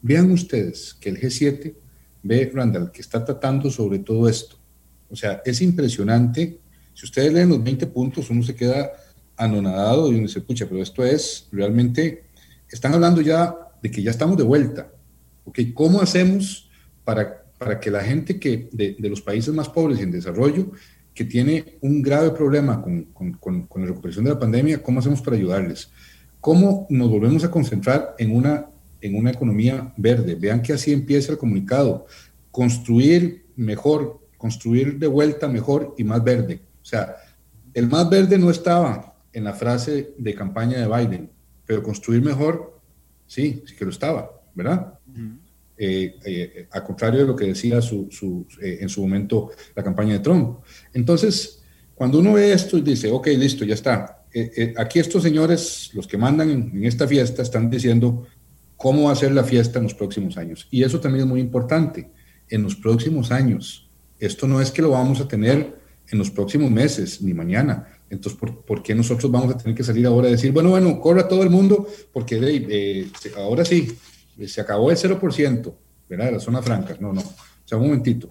Vean ustedes que el G7 ve, Randall, que está tratando sobre todo esto. O sea, es impresionante. Si ustedes leen los 20 puntos, uno se queda anonadado y uno se escucha, pero esto es realmente, están hablando ya de que ya estamos de vuelta. ¿ok? ¿Cómo hacemos para, para que la gente que de, de los países más pobres y en desarrollo que tiene un grave problema con, con, con, la recuperación de la pandemia, ¿cómo hacemos para ayudarles? ¿Cómo nos volvemos a concentrar en una, en una economía verde? Vean que así empieza el comunicado. Construir mejor, construir de vuelta mejor y más verde. O sea, el más verde no estaba en la frase de campaña de Biden, pero construir mejor, sí, sí que lo estaba, ¿verdad? Eh, eh, a contrario de lo que decía su, eh, en su momento la campaña de Trump. Entonces, cuando uno ve esto y dice, ok, listo, ya está, aquí estos señores, los que mandan en, esta fiesta, están diciendo cómo va a ser la fiesta en los próximos años. Y eso también es muy importante, en los próximos años. Esto no es que lo vamos a tener en los próximos meses, ni mañana. Entonces, ¿por, ¿por, qué nosotros vamos a tener que salir ahora a decir, bueno, bueno, corra todo el mundo, porque ahora sí, se acabó el 0%, ¿verdad? De las zonas francas. No, no. O sea, un momentito.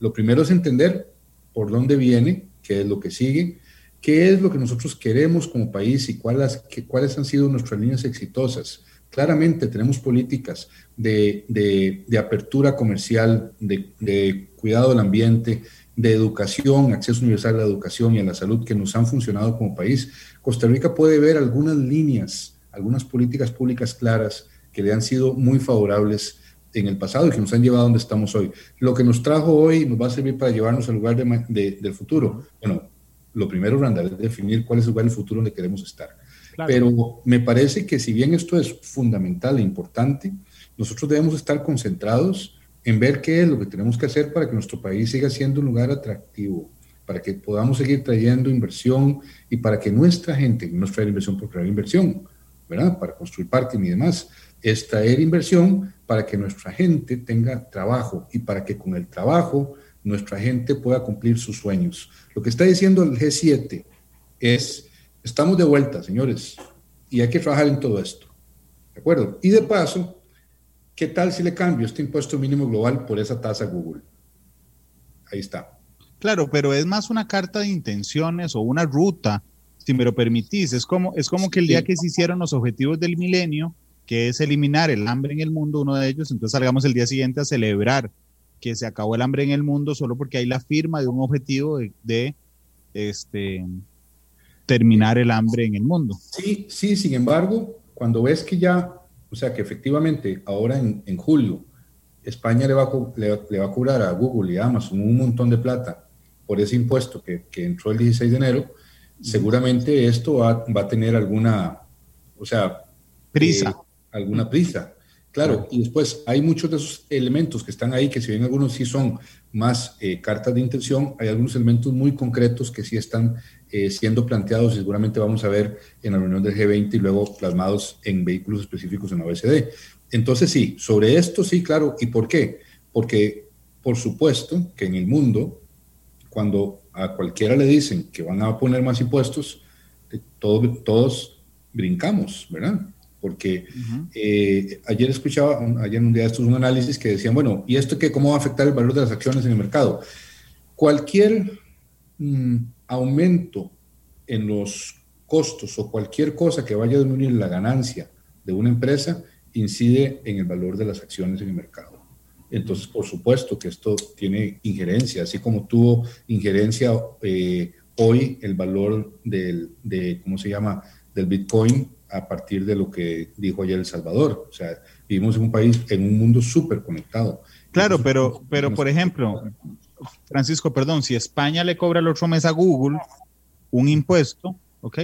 Lo primero es entender por dónde viene, qué es lo que sigue, qué es lo que nosotros queremos como país y cuáles, cuáles han sido nuestras líneas exitosas. Claramente tenemos políticas de, de, de apertura comercial, de, de, cuidado del ambiente, de educación, acceso universal a la educación y a la salud que nos han funcionado como país, Costa Rica puede ver algunas líneas, algunas políticas públicas claras que le han sido muy favorables en el pasado y que nos han llevado a donde estamos hoy. Lo que nos trajo hoy nos va a servir para llevarnos al lugar del futuro. Bueno, lo primero, Randall, es definir cuál es el lugar del futuro donde queremos estar. Pero me parece que si bien esto es fundamental e importante, nosotros debemos estar concentrados en ver qué es lo que tenemos que hacer para que nuestro país siga siendo un lugar atractivo, para que podamos seguir trayendo inversión y para que nuestra gente, no es traer inversión por crear inversión, ¿verdad? Para construir parking y demás, es traer inversión para que nuestra gente tenga trabajo y para que con el trabajo nuestra gente pueda cumplir sus sueños. Lo que está diciendo el G7 es, estamos de vuelta, señores, y hay que trabajar en todo esto. ¿De acuerdo? Y de paso, ¿qué tal si le cambio este impuesto mínimo global por esa tasa Google? Ahí está. Claro, pero es más una carta de intenciones o una ruta, si me lo permitís. Es como, es como que el día que se hicieron los objetivos del milenio, que es eliminar el hambre en el mundo, uno de ellos, entonces salgamos el día siguiente a celebrar que se acabó el hambre en el mundo solo porque hay la firma de un objetivo de, este, terminar el hambre en el mundo. Sí, sí, sin embargo, cuando ves que ya, o sea, que efectivamente ahora en, julio España le va, a, le, va a cobrar a Google y a Amazon un montón de plata por ese impuesto que, entró el 16 de enero, seguramente esto va, a tener alguna, o sea, prisa. Eh, alguna prisa. Claro, y después hay muchos de esos elementos que están ahí, que si bien algunos sí son más eh, cartas de intención, hay algunos elementos muy concretos que sí están eh, siendo planteados y seguramente vamos a ver en la reunión del G20 y luego plasmados en vehículos específicos en la OECD. Entonces sí, sobre esto sí, claro. ¿Y por qué? Porque por supuesto que en el mundo, cuando a cualquiera le dicen que van a poner más impuestos, todos, todos brincamos, ¿verdad? Porque eh, ayer escuchaba, ayer en un día estos un análisis que decían, bueno, ¿y esto qué, cómo va a afectar el valor de las acciones en el mercado? Cualquier mm, aumento en los costos o cualquier cosa que vaya a disminuir la ganancia de una empresa incide en el valor de las acciones en el mercado. Entonces, por supuesto que esto tiene injerencia, así como tuvo injerencia eh, hoy el valor del, de, ¿cómo se llama?, del Bitcoin a partir de lo que dijo ayer El Salvador. O sea, vivimos en un país, en un mundo súper conectado. Claro, pero, pero por ejemplo, Francisco, perdón, si España le cobra el otro mes a Google un impuesto, ¿ok?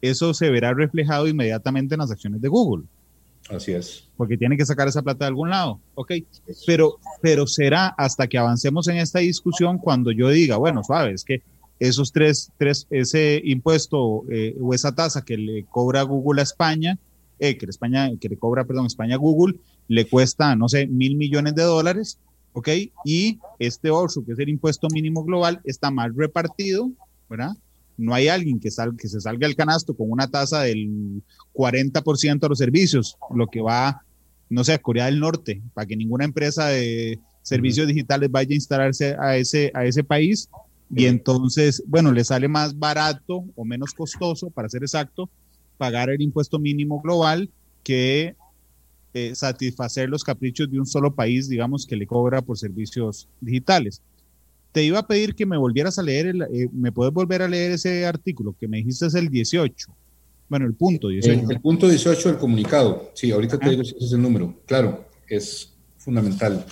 Eso se verá reflejado inmediatamente en las acciones de Google. Así es. Porque tiene que sacar esa plata de algún lado, ¿ok? Pero, pero será hasta que avancemos en esta discusión cuando yo diga, bueno, sabes que esos tres, tres ese impuesto eh, o esa tasa que le cobra Google a España, eh, que, España, que le cobra, perdón, España a Google, le cuesta, no sé, mil millones de dólares, ¿ok? Y este otro, que es el impuesto mínimo global, está mal repartido, ¿verdad? No hay alguien que, sal, que se salga al canasto con una tasa del 40% de los servicios, lo que va, no sé, a Corea del Norte, para que ninguna empresa de servicios digitales vaya a instalarse a ese, a ese país y entonces, bueno, le sale más barato o menos costoso, para ser exacto, pagar el impuesto mínimo global que eh, satisfacer los caprichos de un solo país, digamos, que le cobra por servicios digitales. Te iba a pedir que me volvieras a leer, eh, ¿me puedes volver a leer ese artículo que me dijiste es el 18? Bueno, el punto 18. El, punto 18 del comunicado, sí, ahorita te digo si ese es el número. Claro, es fundamental.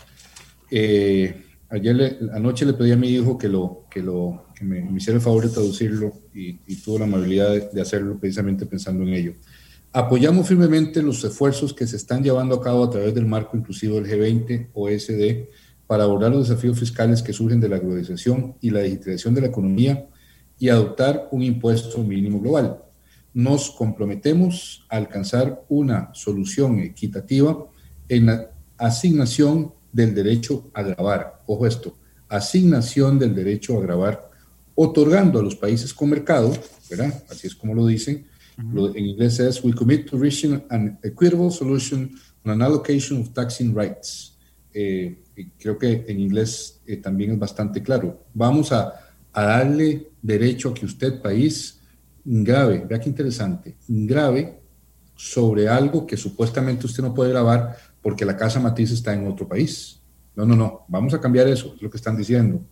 Eh, ayer anoche le pedí a mi hijo que lo que lo que me, hiciera el favor de traducirlo y, tuvo la amabilidad de, hacerlo precisamente pensando en ello. Apoyamos firmemente los esfuerzos que se están llevando a cabo a través del marco inclusivo del G20 OSD para abordar los desafíos fiscales que surgen de la globalización y la digitalización de la economía y adoptar un impuesto mínimo global. Nos comprometemos a alcanzar una solución equitativa en la asignación del derecho a grabar. Ojo esto, asignación del derecho a grabar, otorgando a los países con mercado, ¿verdad? Así es como lo dicen. en inglés es, we commit to reaching an equitable solution on an allocation of taxing rights. Eh, creo que en inglés eh, también es bastante claro. Vamos a, a, darle derecho a que usted, país, grave, vea qué interesante, grave sobre algo que supuestamente usted no puede grabar porque la casa matiz está en otro país. No, no, no, vamos a cambiar eso, es lo que están diciendo.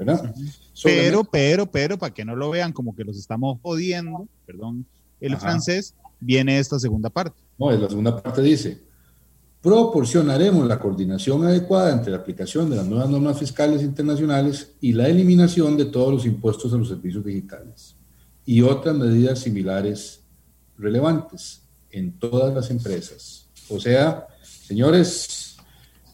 ¿verdad? Pero, pero, pero, para que no lo vean como que los estamos jodiendo, perdón, el francés, viene esta segunda parte. No, la segunda parte dice, proporcionaremos la coordinación adecuada entre la aplicación de las nuevas normas fiscales internacionales y la eliminación de todos los impuestos a los servicios digitales y otras medidas similares relevantes en todas las empresas. O sea, señores,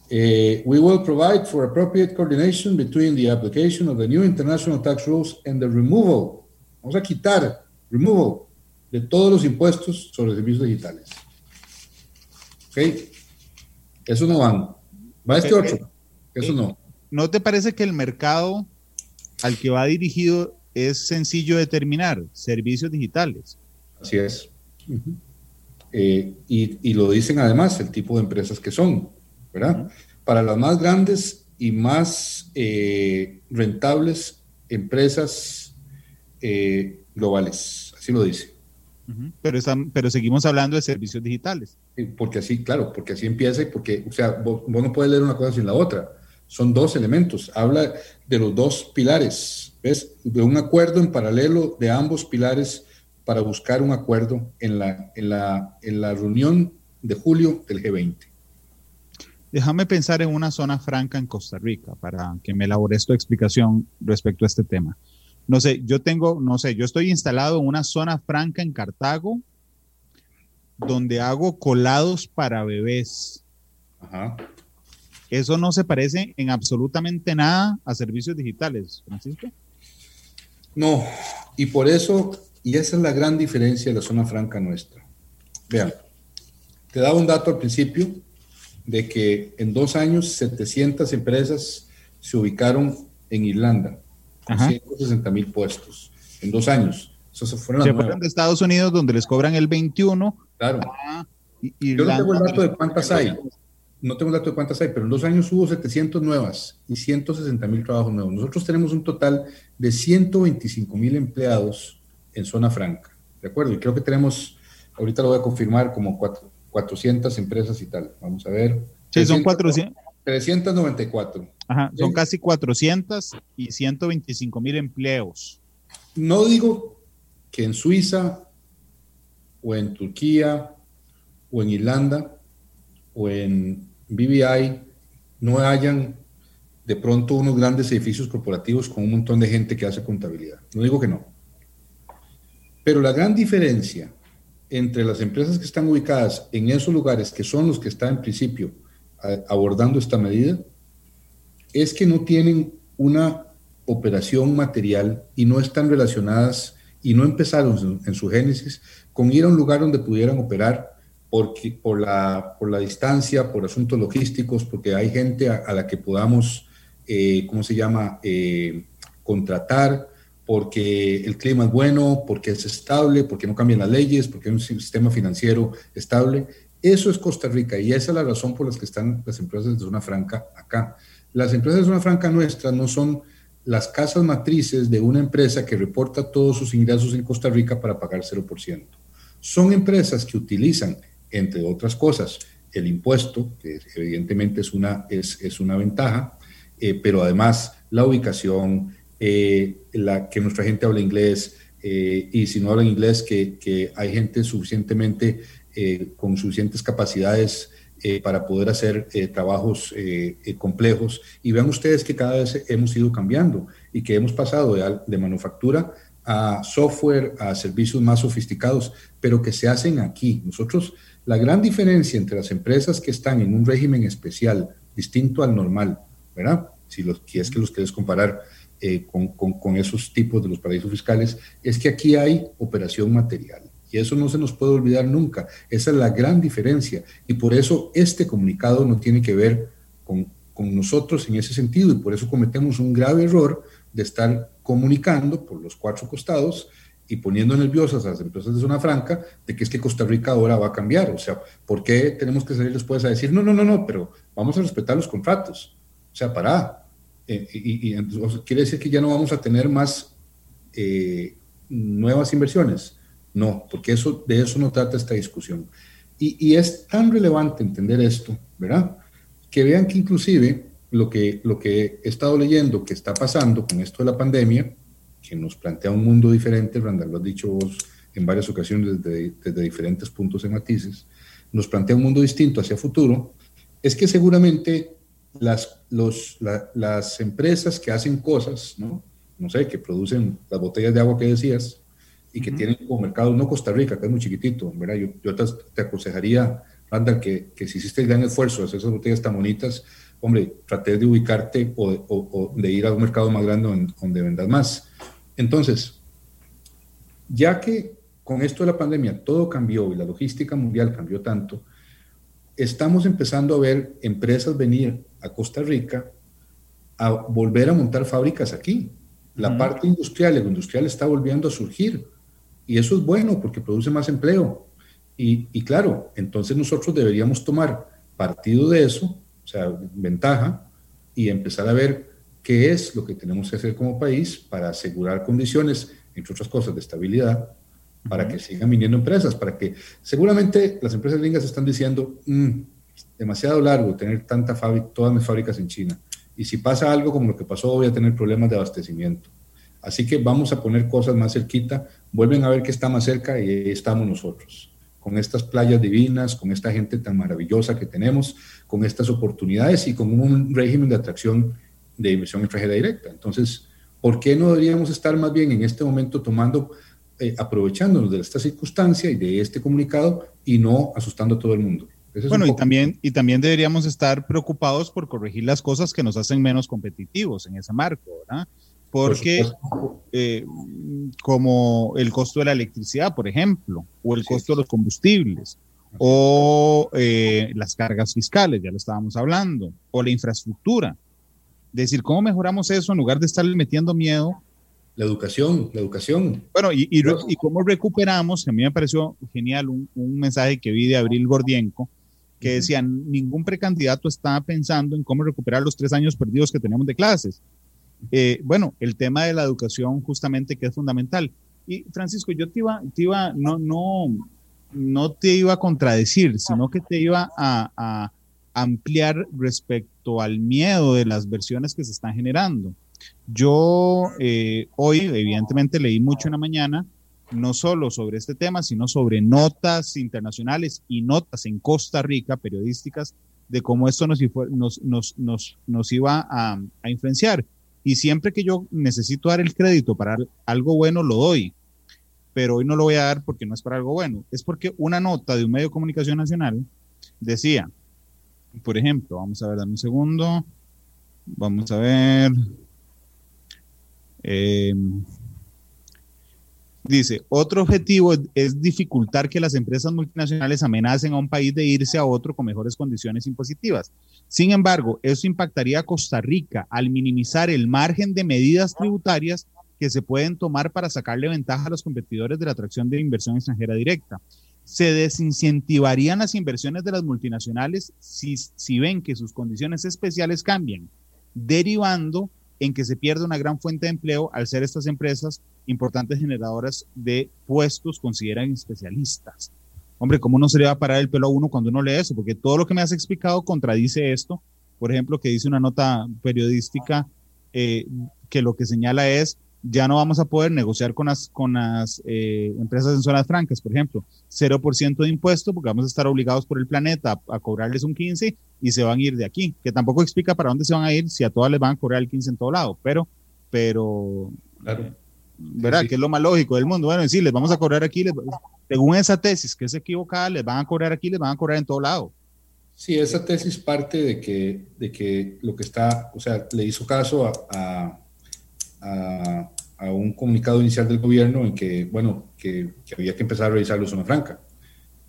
eh, we will provide for appropriate coordination between the application of the new international tax rules and the removal, vamos a quitar, removal, de todos los impuestos sobre servicios digitales. ¿Ok? Eso no van. Va este otro. Eso no. ¿No te parece que el mercado al que va dirigido es sencillo determinar? Servicios digitales. Así es. Eh, y, lo dicen además el tipo de empresas que son, ¿verdad? Para las más grandes y más eh, rentables empresas eh, globales, así lo dice. Pero, están, pero seguimos hablando de servicios digitales. Porque así, claro, porque así empieza y porque, o sea, vos, no puedes leer una cosa sin la otra. Son dos elementos. Habla de los dos pilares, ¿ves? De un acuerdo en paralelo de ambos pilares para buscar un acuerdo en la, en la, en la reunión de julio del G20. Déjame pensar en una zona franca en Costa Rica para que me elabores tu explicación respecto a este tema. No sé, yo tengo, no sé, yo estoy instalado en una zona franca en Cartago donde hago colados para bebés. Ajá. Eso no se parece en absolutamente nada a servicios digitales, Francisco. No, y por eso, y esa es la gran diferencia de la zona franca nuestra. Vean, te daba un dato al principio de que en dos años 700 empresas se ubicaron en Irlanda, con 160 mil puestos, en dos años. Eso se fueron, de Estados Unidos donde les cobran el 21 Claro. Ah, Yo no tengo el dato de cuántas hay. No tengo el dato de cuántas hay, pero en dos años hubo 700 nuevas y 160 mil trabajos nuevos. Nosotros tenemos un total de 125 mil empleados en zona franca. ¿De acuerdo? Y creo que tenemos, ahorita lo voy a confirmar, como 400 empresas y tal. Vamos a ver. Sí, son 400. 394. Ajá, son casi 400 y 125 mil empleos. No digo que en Suiza o en Turquía, o en Irlanda, o en BBI, no hayan de pronto unos grandes edificios corporativos con un montón de gente que hace contabilidad. No digo que no. Pero la gran diferencia entre las empresas que están ubicadas en esos lugares, que son los que están en principio abordando esta medida, es que no tienen una operación material y no están relacionadas y no empezaron en su génesis con ir a un lugar donde pudieran operar por, la, por la distancia, por asuntos logísticos, porque hay gente a, la que podamos, eh, ¿cómo se llama?, eh, contratar, porque el clima es bueno, porque es estable, porque no cambian las leyes, porque hay un sistema financiero estable. Eso es Costa Rica y esa es la razón por la que están las empresas de zona franca acá. Las empresas de zona franca nuestras no son las casas matrices de una empresa que reporta todos sus ingresos en Costa Rica para pagar 0% son empresas que utilizan, entre otras cosas, el impuesto, que evidentemente es una, es, es una ventaja, eh, pero además la ubicación, eh, la, que nuestra gente habla inglés, eh, y si no habla inglés, que, hay gente suficientemente con suficientes capacidades para poder hacer trabajos complejos. Y vean ustedes que cada vez hemos ido cambiando y que hemos pasado de, de manufactura a software, a servicios más sofisticados, pero que se hacen aquí. Nosotros, la gran diferencia entre las empresas que están en un régimen especial distinto al normal, ¿verdad? Si, los, si es que los quieres comparar eh, con, esos tipos de los paraísos fiscales, es que aquí hay operación material. Y eso no se nos puede olvidar nunca. Esa es la gran diferencia. Y por eso este comunicado no tiene que ver con, con nosotros en ese sentido. Y por eso cometemos un grave error de estar comunicando por los cuatro costados y poniendo nerviosas a las empresas de zona franca de que es que Costa Rica ahora va a cambiar. O sea, ¿por qué tenemos que salir después a decir, no, no, no, no, pero vamos a respetar los contratos? O sea, para. Eh, y, quiere decir que ya no vamos a tener más eh, nuevas inversiones. No, porque eso, de eso no trata esta discusión. Y, y, es tan relevante entender esto, ¿verdad? Que vean que inclusive lo que, lo que he estado leyendo que está pasando con esto de la pandemia, que nos plantea un mundo diferente, Randall, lo has dicho vos en varias ocasiones desde, desde diferentes puntos y matices, nos plantea un mundo distinto hacia futuro, es que seguramente las, los, las empresas que hacen cosas, ¿no? no sé, que producen las botellas de agua que decías y que tienen como mercado, no Costa Rica, que es muy chiquitito, ¿verdad? Yo, yo te, aconsejaría, Randall, que, que si hiciste el gran esfuerzo de hacer esas botellas tan bonitas, hombre, traté de ubicarte o, o, de ir a un mercado más grande donde, vendas más. Entonces, ya que con esto de la pandemia todo cambió y la logística mundial cambió tanto, estamos empezando a ver empresas venir a Costa Rica a volver a montar fábricas aquí. La parte industrial, el industrial está volviendo a surgir y eso es bueno porque produce más empleo. Y, y claro, entonces nosotros deberíamos tomar partido de eso o sea, ventaja, y empezar a ver qué es lo que tenemos que hacer como país para asegurar condiciones, entre otras cosas, de estabilidad, para que sigan viniendo empresas, para que seguramente las empresas gringas están diciendo, mm, demasiado largo tener tanta fábrica, todas mis fábricas en China. Y si pasa algo como lo que pasó, voy a tener problemas de abastecimiento. Así que vamos a poner cosas más cerquita, vuelven a ver que está más cerca y ahí estamos nosotros con estas playas divinas, con esta gente tan maravillosa que tenemos, con estas oportunidades y con un régimen de atracción de inversión extranjera directa. Entonces, ¿por qué no deberíamos estar más bien en este momento tomando, eh, aprovechándonos de esta circunstancia y de este comunicado y no asustando a todo el mundo? bueno, y también, y también deberíamos estar preocupados por corregir las cosas que nos hacen menos competitivos en ese marco, ¿verdad? porque eh, como el costo de la electricidad, por ejemplo, o el costo de los combustibles, o eh, las cargas fiscales, ya lo estábamos hablando, o la infraestructura. Es decir, ¿cómo mejoramos eso en lugar de estarle metiendo miedo? La educación, la educación. Bueno, y, y, cómo recuperamos, a mí me pareció genial un, un mensaje que vi de Abril Gordienco, que decía, ningún precandidato está pensando en cómo recuperar los tres años perdidos que tenemos de clases eh, bueno, el tema de la educación justamente que es fundamental. Y Francisco, yo te iba, te iba no, no, no te iba a contradecir, sino que te iba a, ampliar respecto al miedo de las versiones que se están generando. Yo eh, hoy, evidentemente, leí mucho en la mañana, no solo sobre este tema, sino sobre notas internacionales y notas en Costa Rica, periodísticas, de cómo esto nos, iba a, a influenciar. Y siempre que yo necesito dar el crédito para algo bueno, lo doy. Pero hoy no lo voy a dar porque no es para algo bueno. Es porque una nota de un medio de comunicación nacional decía, por ejemplo, vamos a ver, dame un segundo. Vamos a ver. Eh, Dice, otro objetivo es, dificultar que las empresas multinacionales amenacen a un país de irse a otro con mejores condiciones impositivas. Sin embargo, eso impactaría a Costa Rica al minimizar el margen de medidas tributarias que se pueden tomar para sacarle ventaja a los competidores de la atracción de inversión extranjera directa. Se desincentivarían las inversiones de las multinacionales si, si ven que sus condiciones especiales cambian, derivando en que se pierde una gran fuente de empleo al ser estas empresas importantes generadoras de puestos, consideran especialistas. Hombre, ¿cómo no se le va a parar el pelo a uno cuando uno lee eso? Porque todo lo que me has explicado contradice esto. Por ejemplo, que dice una nota periodística eh, que lo que señala es ya no vamos a poder negociar con las, con las eh, empresas en zonas francas, por ejemplo, 0% de impuesto porque vamos a estar obligados por el planeta a, cobrarles un 15 y se van a ir de aquí, que tampoco explica para dónde se van a ir si a todas les van a cobrar el 15 en todo lado, pero, pero, claro. ¿verdad? Que es lo más lógico del mundo. Bueno, sí, les vamos a cobrar aquí, según esa tesis que es equivocada, les van a cobrar aquí, les van a cobrar en todo lado. Sí, esa tesis parte de que, de que lo que está, o sea, le hizo caso a a, un comunicado inicial del gobierno en que, bueno, que, había que empezar a revisar la zona franca.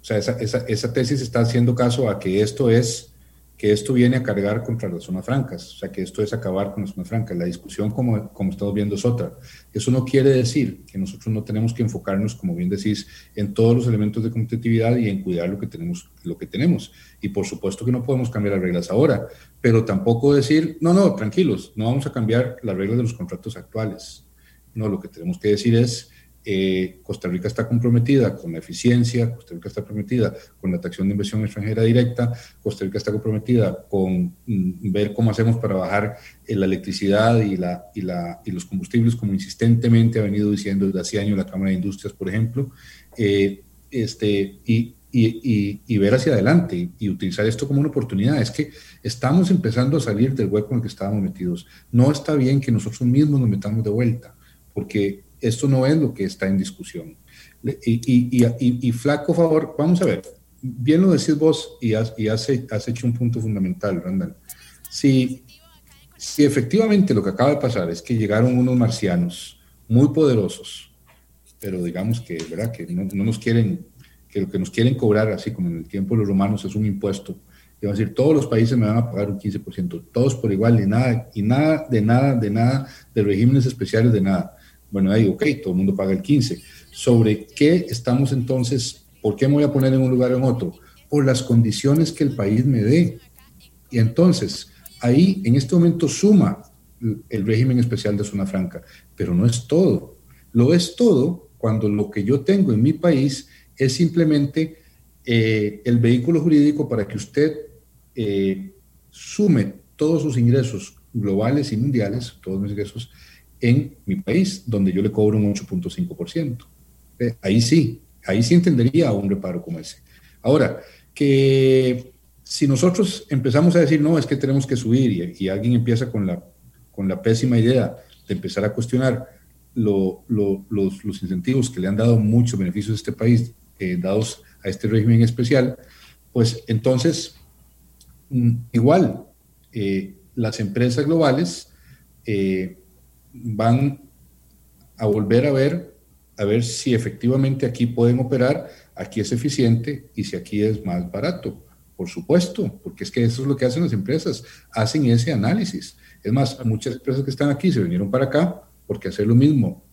O sea, esa, esa, tesis está haciendo caso a que esto es que esto viene a cargar contra las zonas francas, o sea, que esto es acabar con las zonas francas. La discusión, como, como estamos viendo, es otra. Eso no quiere decir que nosotros no tenemos que enfocarnos, como bien decís, en todos los elementos de competitividad y en cuidar lo que tenemos. Lo que tenemos. Y por supuesto que no podemos cambiar las reglas ahora, pero tampoco decir, no, no, tranquilos, no vamos a cambiar las reglas de los contratos actuales. No, lo que tenemos que decir es, eh, Costa Rica está comprometida con la eficiencia, Costa Rica está comprometida con la atracción de inversión extranjera directa, Costa Rica está comprometida con mm, ver cómo hacemos para bajar eh, la electricidad y, los combustibles, como insistentemente ha venido diciendo desde hace años la Cámara de Industrias, por ejemplo, eh, este, y, y, ver hacia adelante y utilizar esto como una oportunidad. Es que estamos empezando a salir del hueco en el que estábamos metidos. No está bien que nosotros mismos nos metamos de vuelta, porque esto no es lo que está en discusión. Y, flaco favor, vamos a ver, bien lo decís vos y has, hecho un punto fundamental, Randall. Si, si efectivamente lo que acaba de pasar es que llegaron unos marcianos muy poderosos, pero digamos que, ¿verdad? que no, nos quieren, que lo que nos quieren cobrar, así como en el tiempo de los romanos, es un impuesto, y van a decir, todos los países me van a pagar un 15%, todos por igual, y nada, y nada, de nada, de nada, de regímenes especiales, de nada. Bueno, ahí, ok, todo el mundo paga el 15. ¿Sobre qué estamos entonces? ¿Por qué me voy a poner en un lugar o en otro? Por las condiciones que el país me dé. Y entonces, ahí en este momento suma el régimen especial de zona franca, pero no es todo. Lo es todo cuando lo que yo tengo en mi país es simplemente eh, el vehículo jurídico para que usted eh, sume todos sus ingresos globales y mundiales, todos mis ingresos, en mi país, donde yo le cobro un 8.5%. Eh, ahí sí, ahí sí entendería un reparo como ese. Ahora, que si nosotros empezamos a decir, no, es que tenemos que subir y, alguien empieza con la, con la pésima idea de empezar a cuestionar los, los, incentivos que le han dado muchos beneficios a este país, eh, dados a este régimen especial, pues entonces, mm, igual, eh, las empresas globales van a volver a ver, a ver si efectivamente aquí pueden operar, aquí es eficiente y si aquí es más barato. Por supuesto, porque es que eso es lo que hacen las empresas, hacen ese análisis. Es más, muchas empresas que están aquí se vinieron para acá porque hacer lo mismo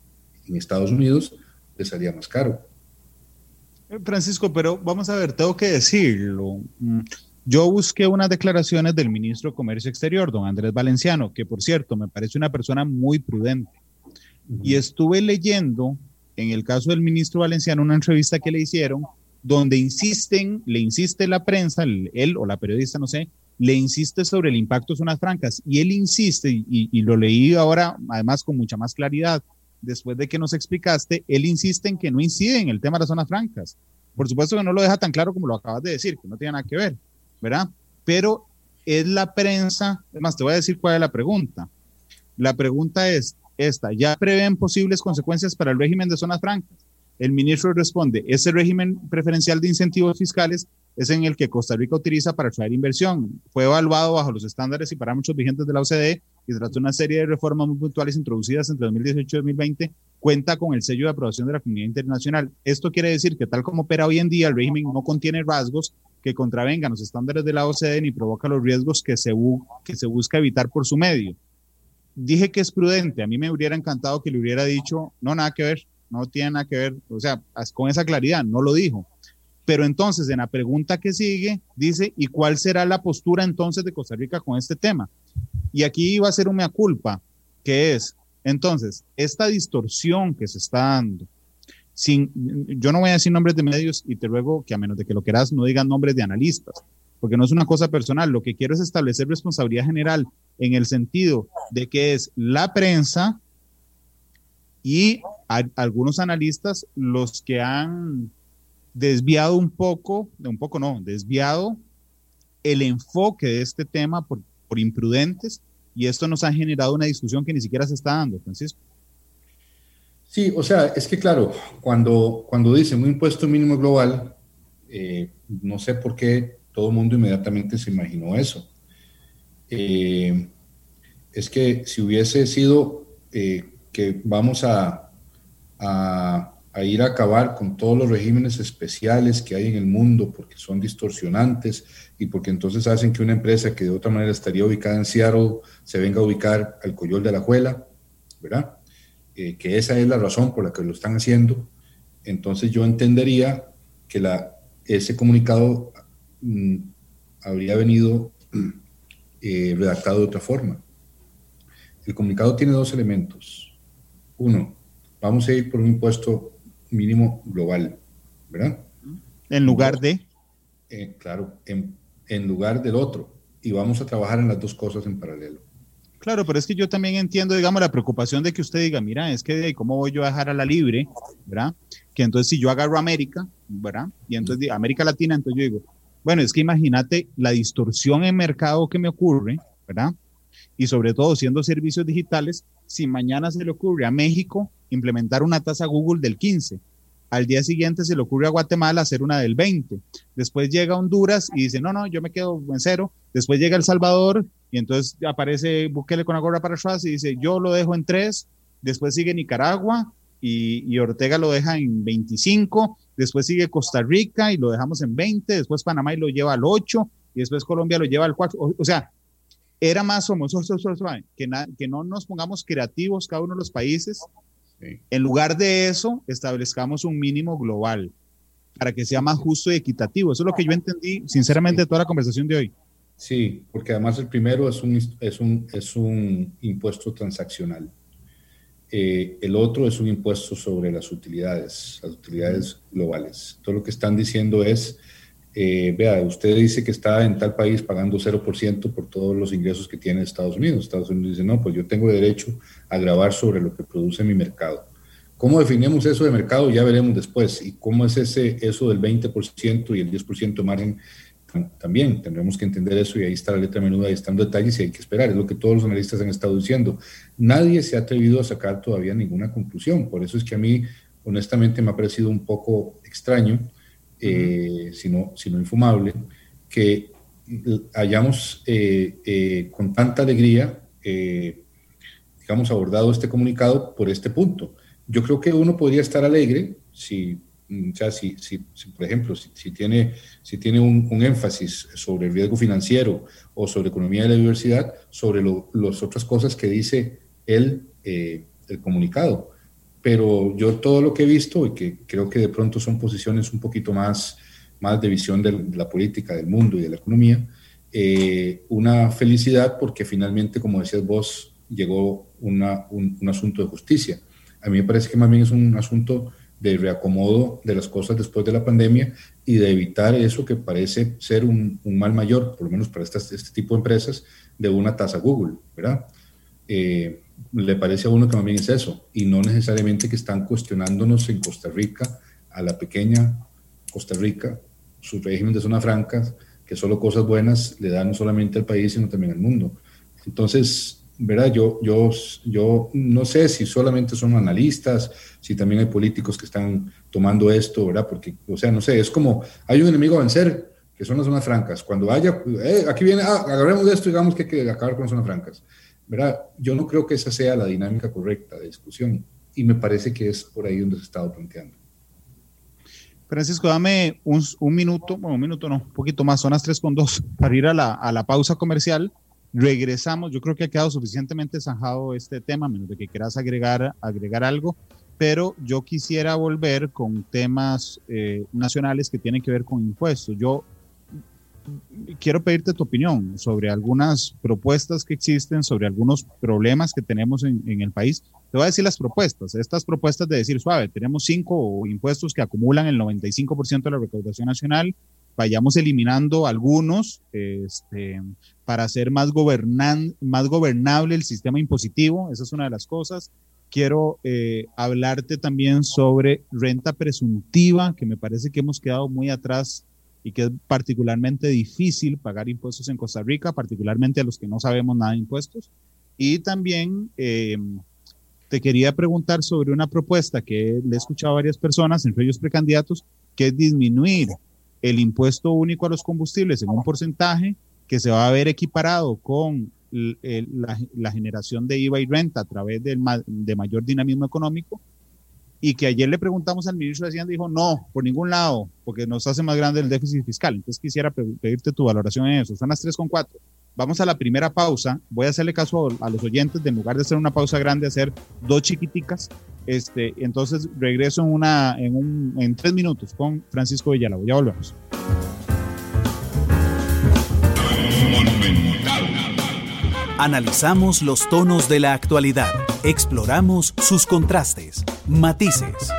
en Estados Unidos les salía más caro. Eh, Francisco, pero vamos a ver, tengo que decirlo. Yo busqué unas declaraciones del ministro de Comercio Exterior, don Andrés Valenciano, que por cierto me parece una persona muy prudente. Y estuve leyendo, en el caso del ministro Valenciano, una entrevista que le hicieron, donde insisten, le insiste la prensa, él o la periodista, no sé, le insiste sobre el impacto de zonas francas. Y él insiste, y, y lo leí ahora además con mucha más claridad, después de que nos explicaste, él insiste en que no incide en el tema de las zonas francas. Por supuesto que no lo deja tan claro como lo acabas de decir, que no tiene nada que ver. ¿Verdad? Pero es la prensa, además te voy a decir cuál es la pregunta. La pregunta es esta, ¿ya prevén posibles consecuencias para el régimen de zonas francas? El ministro responde, ese régimen preferencial de incentivos fiscales es en el que Costa Rica utiliza para atraer inversión. Fue evaluado bajo los estándares y parámetros vigentes de la OCDE y tras una serie de reformas muy puntuales introducidas entre 2018 y 2020, cuenta con el sello de aprobación de la comunidad internacional. Esto quiere decir que tal como opera hoy en día, el régimen no contiene rasgos que contravengan los estándares de la OCDE ni provoca los riesgos que se, que se busca evitar por su medio. Dije que es prudente, a mí me hubiera encantado que le hubiera dicho, no, nada que ver, no tiene nada que ver, o sea, con esa claridad, no lo dijo. Pero entonces, en la pregunta que sigue, dice, ¿y cuál será la postura entonces de Costa Rica con este tema? Y aquí va a ser una culpa, que es, entonces, esta distorsión que se está dando sin, yo no voy a decir nombres de medios y te ruego que a menos de que lo quieras no digan nombres de analistas, porque no es una cosa personal. Lo que quiero es establecer responsabilidad general en el sentido de que es la prensa y algunos analistas los que han desviado un poco, un poco no, desviado el enfoque de este tema por, por imprudentes y esto nos ha generado una discusión que ni siquiera se está dando, Francisco. Sí, o sea, es que claro, cuando, cuando dicen un impuesto mínimo global, eh, no sé por qué todo el mundo inmediatamente se imaginó eso. Eh, es que si hubiese sido eh, que vamos a, a, ir a acabar con todos los regímenes especiales que hay en el mundo porque son distorsionantes y porque entonces hacen que una empresa que de otra manera estaría ubicada en Seattle se venga a ubicar al Coyol de la Juela, ¿verdad? Eh, que esa es la razón por la que lo están haciendo, entonces yo entendería que la, ese comunicado mm, habría venido eh, redactado de otra forma. El comunicado tiene dos elementos. Uno, vamos a ir por un impuesto mínimo global, ¿verdad? En lugar de... Eh, claro, en, en lugar del otro. Y vamos a trabajar en las dos cosas en paralelo. Claro, pero es que yo también entiendo, digamos, la preocupación de que usted diga, mira, es que cómo voy yo a dejar a la libre, ¿verdad? Que entonces si yo agarro América, ¿verdad? Y entonces América Latina, entonces yo digo, bueno, es que imagínate la distorsión en mercado que me ocurre, ¿verdad? Y sobre todo siendo servicios digitales, si mañana se le ocurre a México implementar una tasa Google del 15, al día siguiente se le ocurre a Guatemala hacer una del 20. Después llega Honduras y dice, no, no, yo me quedo en cero. Después llega El Salvador y entonces aparece Bukele con la gorra para atrás y dice, yo lo dejo en 3. Después sigue Nicaragua y, y, Ortega lo deja en 25. Después sigue Costa Rica y lo dejamos en 20. Después Panamá y lo lleva al 8. Y después Colombia lo lleva al 4. O, o sea, era más somos que, que no nos pongamos creativos cada uno de los países en lugar de eso, establezcamos un mínimo global para que sea más justo y equitativo. Eso es lo que yo entendí, sinceramente, de toda la conversación de hoy. Sí, porque además el primero es un, es un, es un impuesto transaccional. Eh, el otro es un impuesto sobre las utilidades, las utilidades globales. Todo lo que están diciendo es eh, vea, usted dice que está en tal país pagando 0% por todos los ingresos que tiene Estados Unidos. Estados Unidos dice, no, pues yo tengo derecho a grabar sobre lo que produce mi mercado. ¿Cómo definimos eso de mercado? Ya veremos después. ¿Y cómo es ese, eso del 20% y el 10% de margen? También tendremos que entender eso y ahí está la letra menuda, ahí están detalles y hay que esperar. Es lo que todos los analistas han estado diciendo. Nadie se ha atrevido a sacar todavía ninguna conclusión. Por eso es que a mí, honestamente, me ha parecido un poco extraño eh, sino, sino infumable, que hayamos eh, eh, con tanta alegría, digamos, abordado este comunicado por este punto. Yo creo que uno podría estar alegre si, mm, o si, si, por ejemplo, si, tiene, si tiene un, énfasis sobre el riesgo financiero o sobre economía de la diversidad, sobre las otras cosas que dice el, el comunicado pero yo todo lo que he visto y que creo que de pronto son posiciones un poquito más, más de visión de la política, del mundo y de la economía, eh, una felicidad porque finalmente, como decías vos, llegó una, un, asunto de justicia. A mí me parece que más bien es un asunto de reacomodo de las cosas después de la pandemia y de evitar eso que parece ser un, un mal mayor, por lo menos para este tipo de empresas, de una tasa Google, ¿verdad? Eh, le parece a uno que más bien es eso, y no necesariamente que están cuestionándonos en Costa Rica, a la pequeña Costa Rica, su régimen de zona franca, que solo cosas buenas le dan no solamente al país, sino también al mundo. Entonces, ¿verdad? Yo, yo, yo no sé si solamente son analistas, si también hay políticos que están tomando esto, ¿verdad? Porque, o sea, no sé, es como, hay un enemigo a vencer, que son las zonas francas. Cuando haya, eh, aquí viene, ah, agarremos esto, digamos que hay que acabar con las zonas francas. ¿Verdad? Yo no creo que esa sea la dinámica correcta de discusión y me parece que es por ahí donde se ha estado planteando. Francisco, dame un, minuto, bueno, un minuto no, un poquito más, son las 3 con 2 para ir a la, a la pausa comercial. Regresamos, yo creo que ha quedado suficientemente zanjado este tema, menos de que quieras agregar, agregar algo, pero yo quisiera volver con temas eh, nacionales que tienen que ver con impuestos. Yo quiero pedirte tu opinión sobre algunas propuestas que existen, sobre algunos problemas que tenemos en, el país. Te voy a decir las propuestas. Estas propuestas de decir, suave, tenemos cinco impuestos que acumulan el 95% de la recaudación nacional, vayamos eliminando algunos este, para hacer más, gobernan, más gobernable el sistema impositivo. Esa es una de las cosas. Quiero eh, hablarte también sobre renta presuntiva, que me parece que hemos quedado muy atrás y que es particularmente difícil pagar impuestos en Costa Rica, particularmente a los que no sabemos nada de impuestos. Y también eh, te quería preguntar sobre una propuesta que le he escuchado a varias personas, entre ellos precandidatos, que es disminuir el impuesto único a los combustibles en un porcentaje que se va a ver equiparado con la, generación de IVA y renta a través del, de mayor dinamismo económico y que ayer le preguntamos al ministro de Hacienda dijo, no, por ningún lado, porque nos hace más grande el déficit fiscal. Entonces quisiera pedirte tu valoración en eso. Son las 3.4. Vamos a la primera pausa. Voy a hacerle caso a, los oyentes, de en lugar de hacer una pausa grande, hacer dos chiquiticas. Este, entonces regreso en, una, en, un, en tres minutos con Francisco Villalobos. Ya volvemos. Analizamos los tonos de la actualidad, exploramos sus contrastes Matices.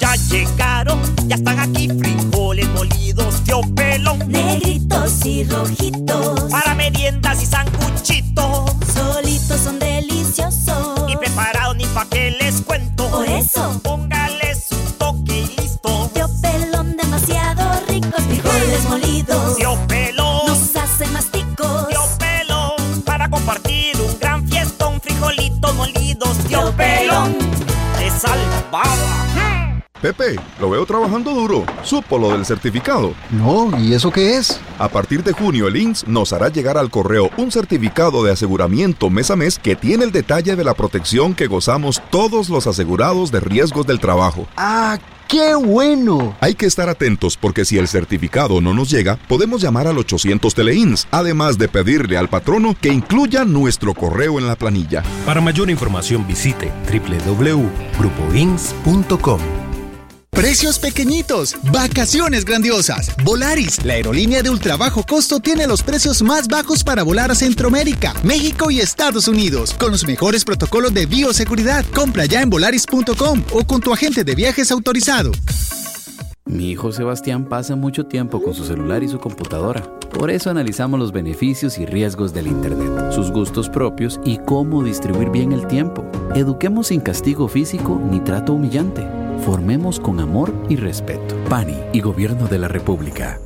Ya llegaron, ya están aquí frijoles molidos, tío pelón. Negritos y rojitos. Para meriendas y sanguchitos. Solitos son deliciosos. Y preparados ni pa' que les cuento. Por eso, póngale su toque y listo. Tío pelón, demasiado ricos. Frijoles molidos. Tío pelón. Molidos. Tío, pelón. De salvaba. Pepe, lo veo trabajando duro. Supo lo del certificado. No, ¿y eso qué es? A partir de junio, el INS nos hará llegar al correo un certificado de aseguramiento mes a mes que tiene el detalle de la protección que gozamos todos los asegurados de riesgos del trabajo. ¡Ah, qué bueno! Hay que estar atentos porque si el certificado no nos llega, podemos llamar al 800 Teleins, además de pedirle al patrono que incluya nuestro correo en la planilla. Para mayor información visite www.grupoins.com. Precios pequeñitos, vacaciones grandiosas. Volaris, la aerolínea de ultra bajo costo, tiene los precios más bajos para volar a Centroamérica, México y Estados Unidos, con los mejores protocolos de bioseguridad. Compra ya en volaris.com o con tu agente de viajes autorizado. Mi hijo Sebastián pasa mucho tiempo con su celular y su computadora. Por eso analizamos los beneficios y riesgos del Internet, sus gustos propios y cómo distribuir bien el tiempo. Eduquemos sin castigo físico ni trato humillante. Formemos con amor y respeto. PANI y Gobierno de la República.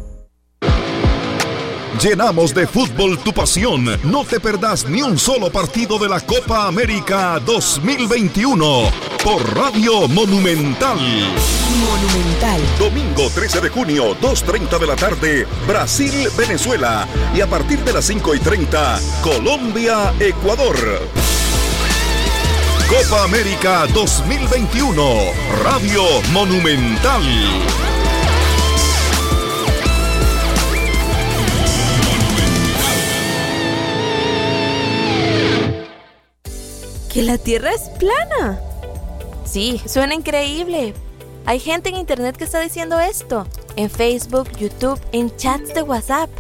Llenamos de fútbol tu pasión. No te perdás ni un solo partido de la Copa América 2021 por Radio Monumental. Monumental. Domingo 13 de junio, 2.30 de la tarde, Brasil-Venezuela. Y a partir de las 5 y 30, Colombia-Ecuador. Copa América 2021, Radio Monumental. Que la Tierra es plana. Sí, suena increíble. Hay gente en Internet que está diciendo esto. En Facebook, YouTube, en chats de WhatsApp.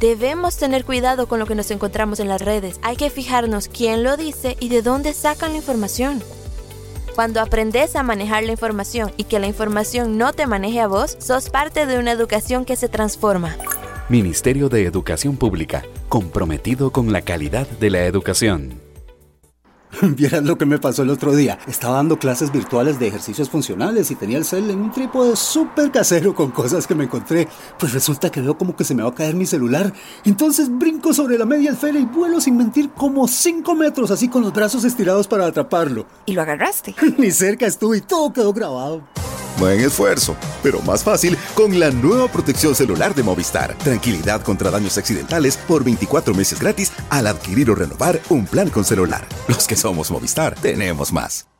Debemos tener cuidado con lo que nos encontramos en las redes. Hay que fijarnos quién lo dice y de dónde sacan la información. Cuando aprendes a manejar la información y que la información no te maneje a vos, sos parte de una educación que se transforma. Ministerio de Educación Pública, comprometido con la calidad de la educación. Vieras lo que me pasó el otro día. Estaba dando clases virtuales de ejercicios funcionales y tenía el cel en un trípode súper casero con cosas que me encontré. Pues resulta que veo como que se me va a caer mi celular. Entonces brinco sobre la media esfera y vuelo sin mentir como 5 metros así con los brazos estirados para atraparlo. ¿Y lo agarraste? Ni cerca estuve y todo quedó grabado. Buen esfuerzo, pero más fácil con la nueva protección celular de Movistar. Tranquilidad contra daños accidentales por 24 meses gratis al adquirir o renovar un plan con celular. Los que somos Movistar, tenemos más.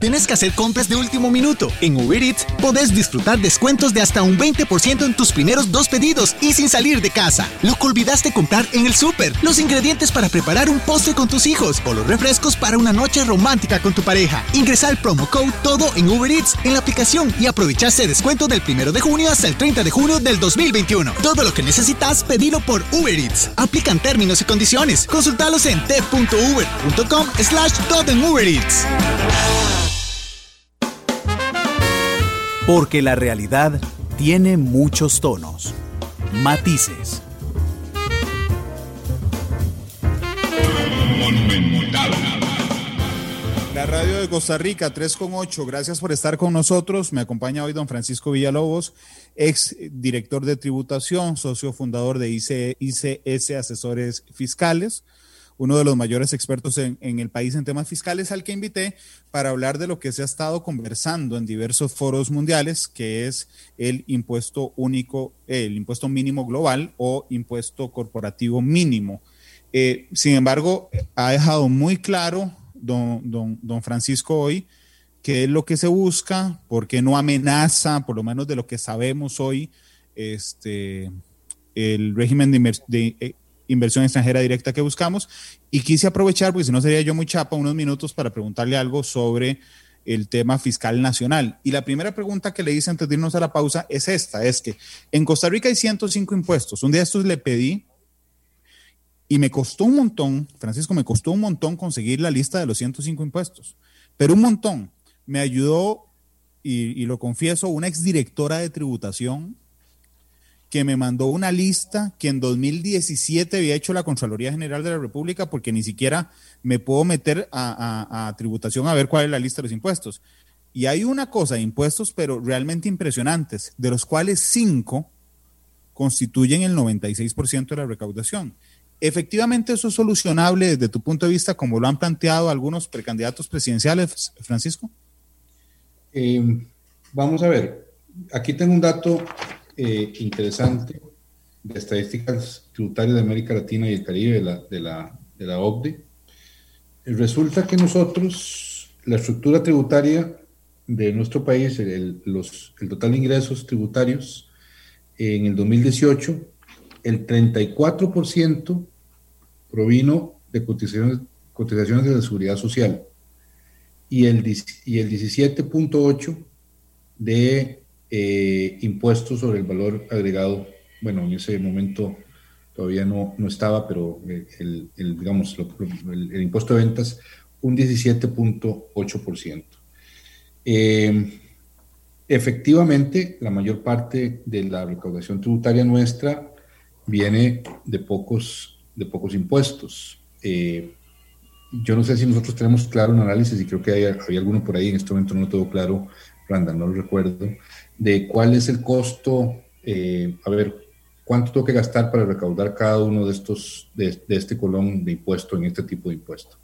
¿Tienes que hacer compras de último minuto? En Uber Eats podés disfrutar descuentos de hasta un 20% en tus primeros dos pedidos y sin salir de casa. Lo que olvidaste comprar en el súper, los ingredientes para preparar un postre con tus hijos o los refrescos para una noche romántica con tu pareja. Ingresa el promo code todo en Uber Eats en la aplicación y aprovecha ese descuento del 1 de junio hasta el 30 de junio del 2021. Todo lo que necesitas, pedilo por Uber Eats. Aplican términos y condiciones. Consultalos en t.uber.com slash todo en Uber Eats. Porque la realidad tiene muchos tonos, matices. La radio de Costa Rica, 3.8. Gracias por estar con nosotros. Me acompaña hoy don Francisco Villalobos, ex director de tributación, socio fundador de ICS Asesores Fiscales uno de los mayores expertos en, el país en temas fiscales, al que invité para hablar de lo que se ha estado conversando en diversos foros mundiales, que es el impuesto único, el impuesto mínimo global o impuesto corporativo mínimo. Eh, sin embargo, ha dejado muy claro don, don, don Francisco hoy qué es lo que se busca, por qué no amenaza, por lo menos de lo que sabemos hoy, este, el régimen de, de eh, inversión extranjera directa que buscamos. Y quise aprovechar, porque si no sería yo muy chapa, unos minutos para preguntarle algo sobre el tema fiscal nacional. Y la primera pregunta que le hice antes de irnos a la pausa es esta, es que en Costa Rica hay 105 impuestos. Un día estos le pedí Y me costó un montón, Francisco, me costó un montón conseguir la lista de los 105 impuestos, pero un montón. Me ayudó, y, y lo confieso, una exdirectora de tributación que me mandó una lista que en 2017 había hecho la Contraloría General de la República porque ni siquiera me puedo meter a, tributación a ver cuál es la lista de los impuestos. Y hay una cosa de impuestos, pero realmente impresionantes, de los cuales cinco constituyen el 96% de la recaudación. Efectivamente, eso es solucionable desde tu punto de vista, como lo han planteado algunos precandidatos presidenciales, Francisco. Eh, vamos a ver, aquí tengo un dato eh, interesante de estadísticas tributarias de América Latina y el Caribe de la, de la, de la OCDE. Resulta que nosotros, la estructura tributaria de nuestro país, el, los, el total de ingresos tributarios, en el 2018, el 34% provino de cotizaciones, cotizaciones de la seguridad social y el, y el 17.8% de eh, sobre el valor agregado. Bueno, en ese momento todavía no, no estaba, pero el, digamos, el, impuesto de ventas, un 17.8%. Eh, efectivamente, la mayor parte de la recaudación tributaria nuestra viene de pocos, de pocos impuestos. Eh, yo no sé si nosotros tenemos claro un análisis y creo que hay, hay alguno por ahí, en este momento no lo tengo claro, Randall, no lo recuerdo, de cuál es el costo, eh, a ver, cuánto tengo que gastar para recaudar cada uno de estos, de, este colón de impuesto en este tipo de impuesto.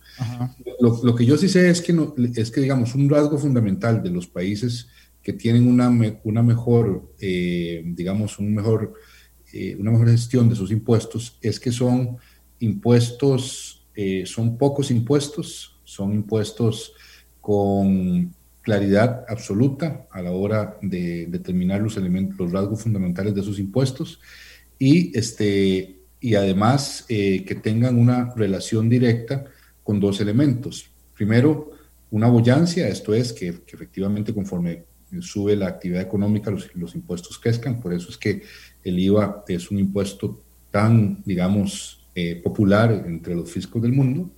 Lo, lo, que yo sí sé es que, no, es que, digamos, un rasgo fundamental de los países que tienen una, una mejor, eh, digamos, un mejor, eh, una mejor gestión de sus impuestos es que son impuestos, son pocos impuestos, son impuestos con claridad absoluta a la hora de determinar los elementos, los rasgos fundamentales de sus impuestos y, este, y además eh, que tengan una relación directa con dos elementos. Primero, una boyancia, esto es que, efectivamente conforme sube la actividad económica, los, los, impuestos crezcan, por eso es que el IVA es un impuesto tan, digamos, eh, popular entre los fiscos del mundo.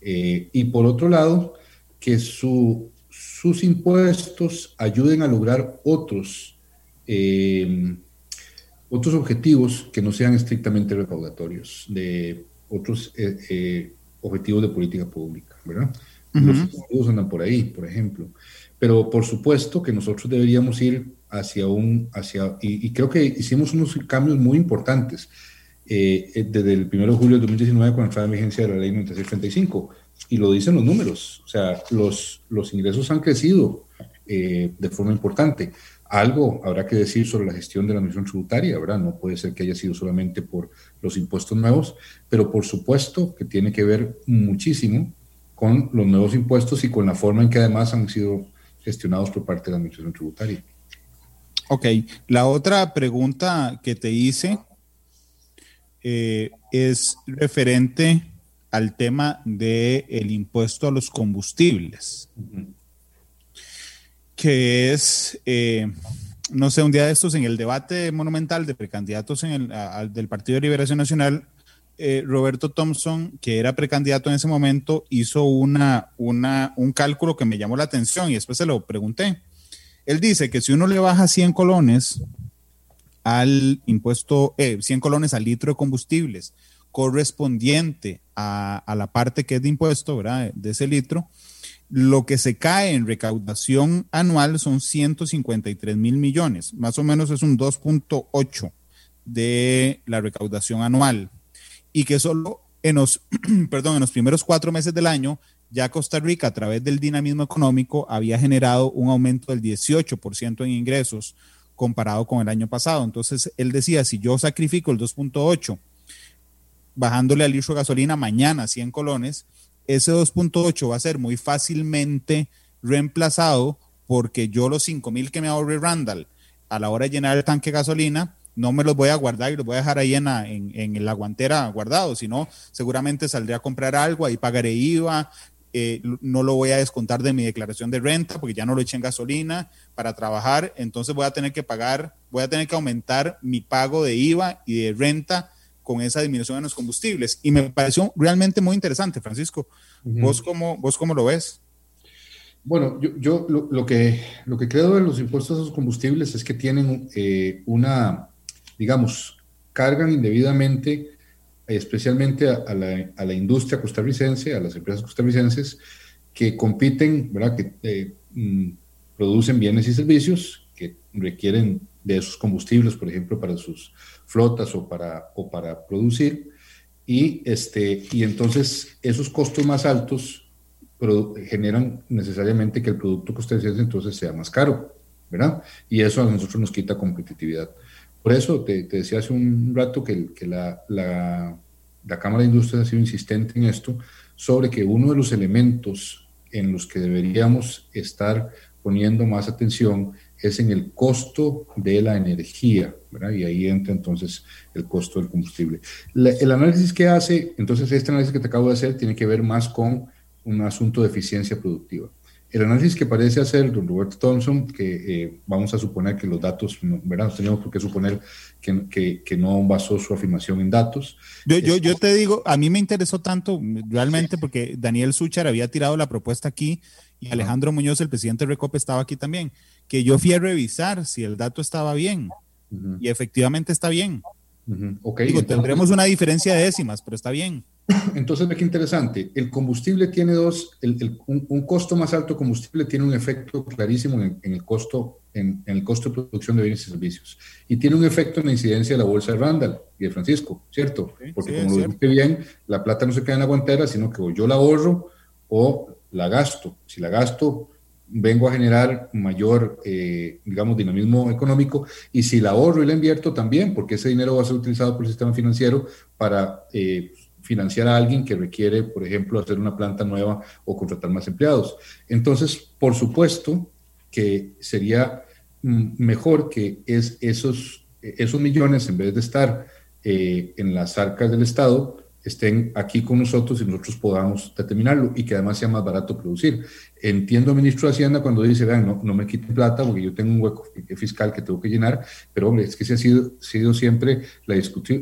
Eh, y por otro lado, que su sus impuestos ayuden a lograr otros, eh, otros objetivos que no sean estrictamente recaudatorios, de otros eh, eh, objetivos de política pública, ¿verdad? Los objetivos andan por ahí, por ejemplo. Pero por supuesto que nosotros deberíamos ir hacia un, hacia, y, creo que hicimos unos cambios muy importantes desde el 1 de julio de 2019 con la vigencia de la ley 9635 y lo dicen los números, o sea, los, los ingresos han crecido eh, de forma importante. Algo habrá que decir sobre la gestión de la administración tributaria, ¿verdad? No puede ser que haya sido solamente por los impuestos nuevos, pero por supuesto que tiene que ver muchísimo con los nuevos impuestos y con la forma en que además han sido gestionados por parte de la administración tributaria. Ok, la otra pregunta que te hice eh, es referente al tema del el impuesto a los combustibles, que es, eh, no sé, un día de estos en el debate monumental de precandidatos en el, del Partido de Liberación Nacional, eh, Roberto Thompson, que era precandidato en ese momento, hizo una, una, un cálculo que me llamó la atención y después se lo pregunté. Él dice que si uno le baja 100 colones al impuesto, eh, 100 colones al litro de combustibles, correspondiente a, la parte que es de impuesto, ¿verdad? De ese litro, lo que se cae en recaudación anual son 153 mil millones, más o menos es un 2.8 de la recaudación anual. Y que solo en los, perdón, en los primeros cuatro meses del año, ya Costa Rica, a través del dinamismo económico, había generado un aumento del 18% en ingresos comparado con el año pasado. Entonces, él decía, si yo sacrifico el 2.8 bajándole al litro de gasolina mañana 100 colones, ese 2.8 va a ser muy fácilmente reemplazado porque yo los 5 mil que me ahorre Randall a la hora de llenar el tanque gasolina, no me los voy a guardar y los voy a dejar ahí en la, en, la guantera guardado, sino seguramente saldré a comprar algo, ahí pagaré IVA, eh, no lo voy a descontar de mi declaración de renta porque ya no lo eché en gasolina para trabajar, entonces voy a tener que pagar, voy a tener que aumentar mi pago de IVA y de renta con esa disminución en los combustibles. Y me pareció realmente muy interesante, Francisco. ¿Vos, cómo, ¿Vos cómo lo ves? Bueno, yo, yo lo, que, lo que creo de los impuestos a los combustibles es que tienen eh, una, digamos, cargan indebidamente, especialmente a, la, a, la, industria costarricense, a las empresas costarricenses que compiten, ¿verdad? que eh, mm, producen bienes y servicios que requieren de esos combustibles, por ejemplo, para sus flotas o para, o para producir. Y, este, y entonces esos costos más altos generan necesariamente que el producto costarricense entonces sea más caro, ¿verdad? Y eso a nosotros nos quita competitividad. Por eso te, decía hace un rato que, que la, la, la, Cámara de Industrias ha sido insistente en esto, sobre que uno de los elementos en los que deberíamos estar poniendo más atención es en el costo de la energía, ¿verdad? Y ahí entra entonces el costo del combustible. el análisis que hace, entonces este análisis que te acabo de hacer tiene que ver más con un asunto de eficiencia productiva. El análisis que parece hacer don Roberto Thompson, que eh, vamos a suponer que los datos, ¿verdad? No tenemos por qué suponer que, que, que, no basó su afirmación en datos. Yo, yo, yo, te digo, a mí me interesó tanto realmente porque Daniel Suchar había tirado la propuesta aquí y Alejandro Muñoz, el presidente de Recope, estaba aquí también, que yo fui a revisar si el dato estaba bien y efectivamente está bien. Digo, tendremos una diferencia de décimas, pero está bien. Entonces, ve qué interesante. El combustible tiene dos, un, costo más alto de combustible tiene un efecto clarísimo en, el costo, en, el costo de producción de bienes y servicios. Y tiene un efecto en la incidencia de la bolsa de Randall y de Francisco, ¿cierto? Porque como lo dijiste bien, la plata no se queda en la guantera, sino que yo la ahorro o la gasto. Si la gasto, vengo a generar mayor, eh, digamos, dinamismo económico y si la ahorro y la invierto también, porque ese dinero va a ser utilizado por el sistema financiero para eh, financiar a alguien que requiere, por ejemplo, hacer una planta nueva o contratar más empleados. Entonces, por supuesto que sería mm, mejor que es esos, esos millones, en vez de estar eh, en las arcas del Estado, estén aquí con nosotros y nosotros podamos determinarlo y que además sea más barato producir. Entiendo, ministro de Hacienda, cuando dice, vean, no, no me quiten plata porque yo tengo un hueco fiscal que tengo que llenar, pero hombre, es que se ha sido, sido siempre la,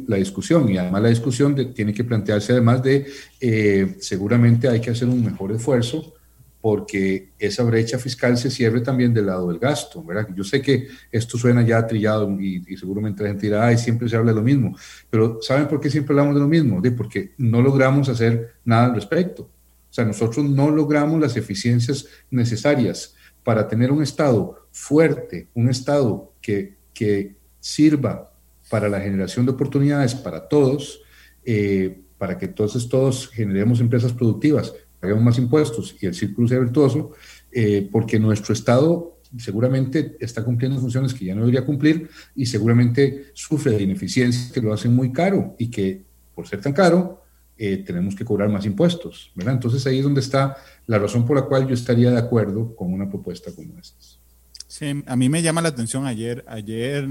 la discusión y además la discusión tiene que plantearse además de, eh, seguramente hay que hacer un mejor esfuerzo porque esa brecha fiscal se cierre también del lado del gasto, ¿verdad? Yo sé que esto suena ya trillado y, seguramente la gente dirá, ay, siempre se habla de lo mismo, pero ¿saben por qué siempre hablamos de lo mismo? De porque no logramos hacer nada al respecto. O sea, nosotros no logramos las eficiencias necesarias para tener un Estado fuerte, un Estado que, que sirva para la generación de oportunidades para todos, eh, para que entonces todos generemos empresas productivas, pagamos más impuestos y el círculo sea virtuoso, eh, porque nuestro Estado seguramente está cumpliendo funciones que ya no debería cumplir y seguramente sufre de ineficiencias que lo hacen muy caro y que por ser tan caro eh, tenemos que cobrar más impuestos. Entonces ahí es donde está la razón por la cual yo estaría de acuerdo con una propuesta como esta. Sí, a mí me llama la atención ayer, ayer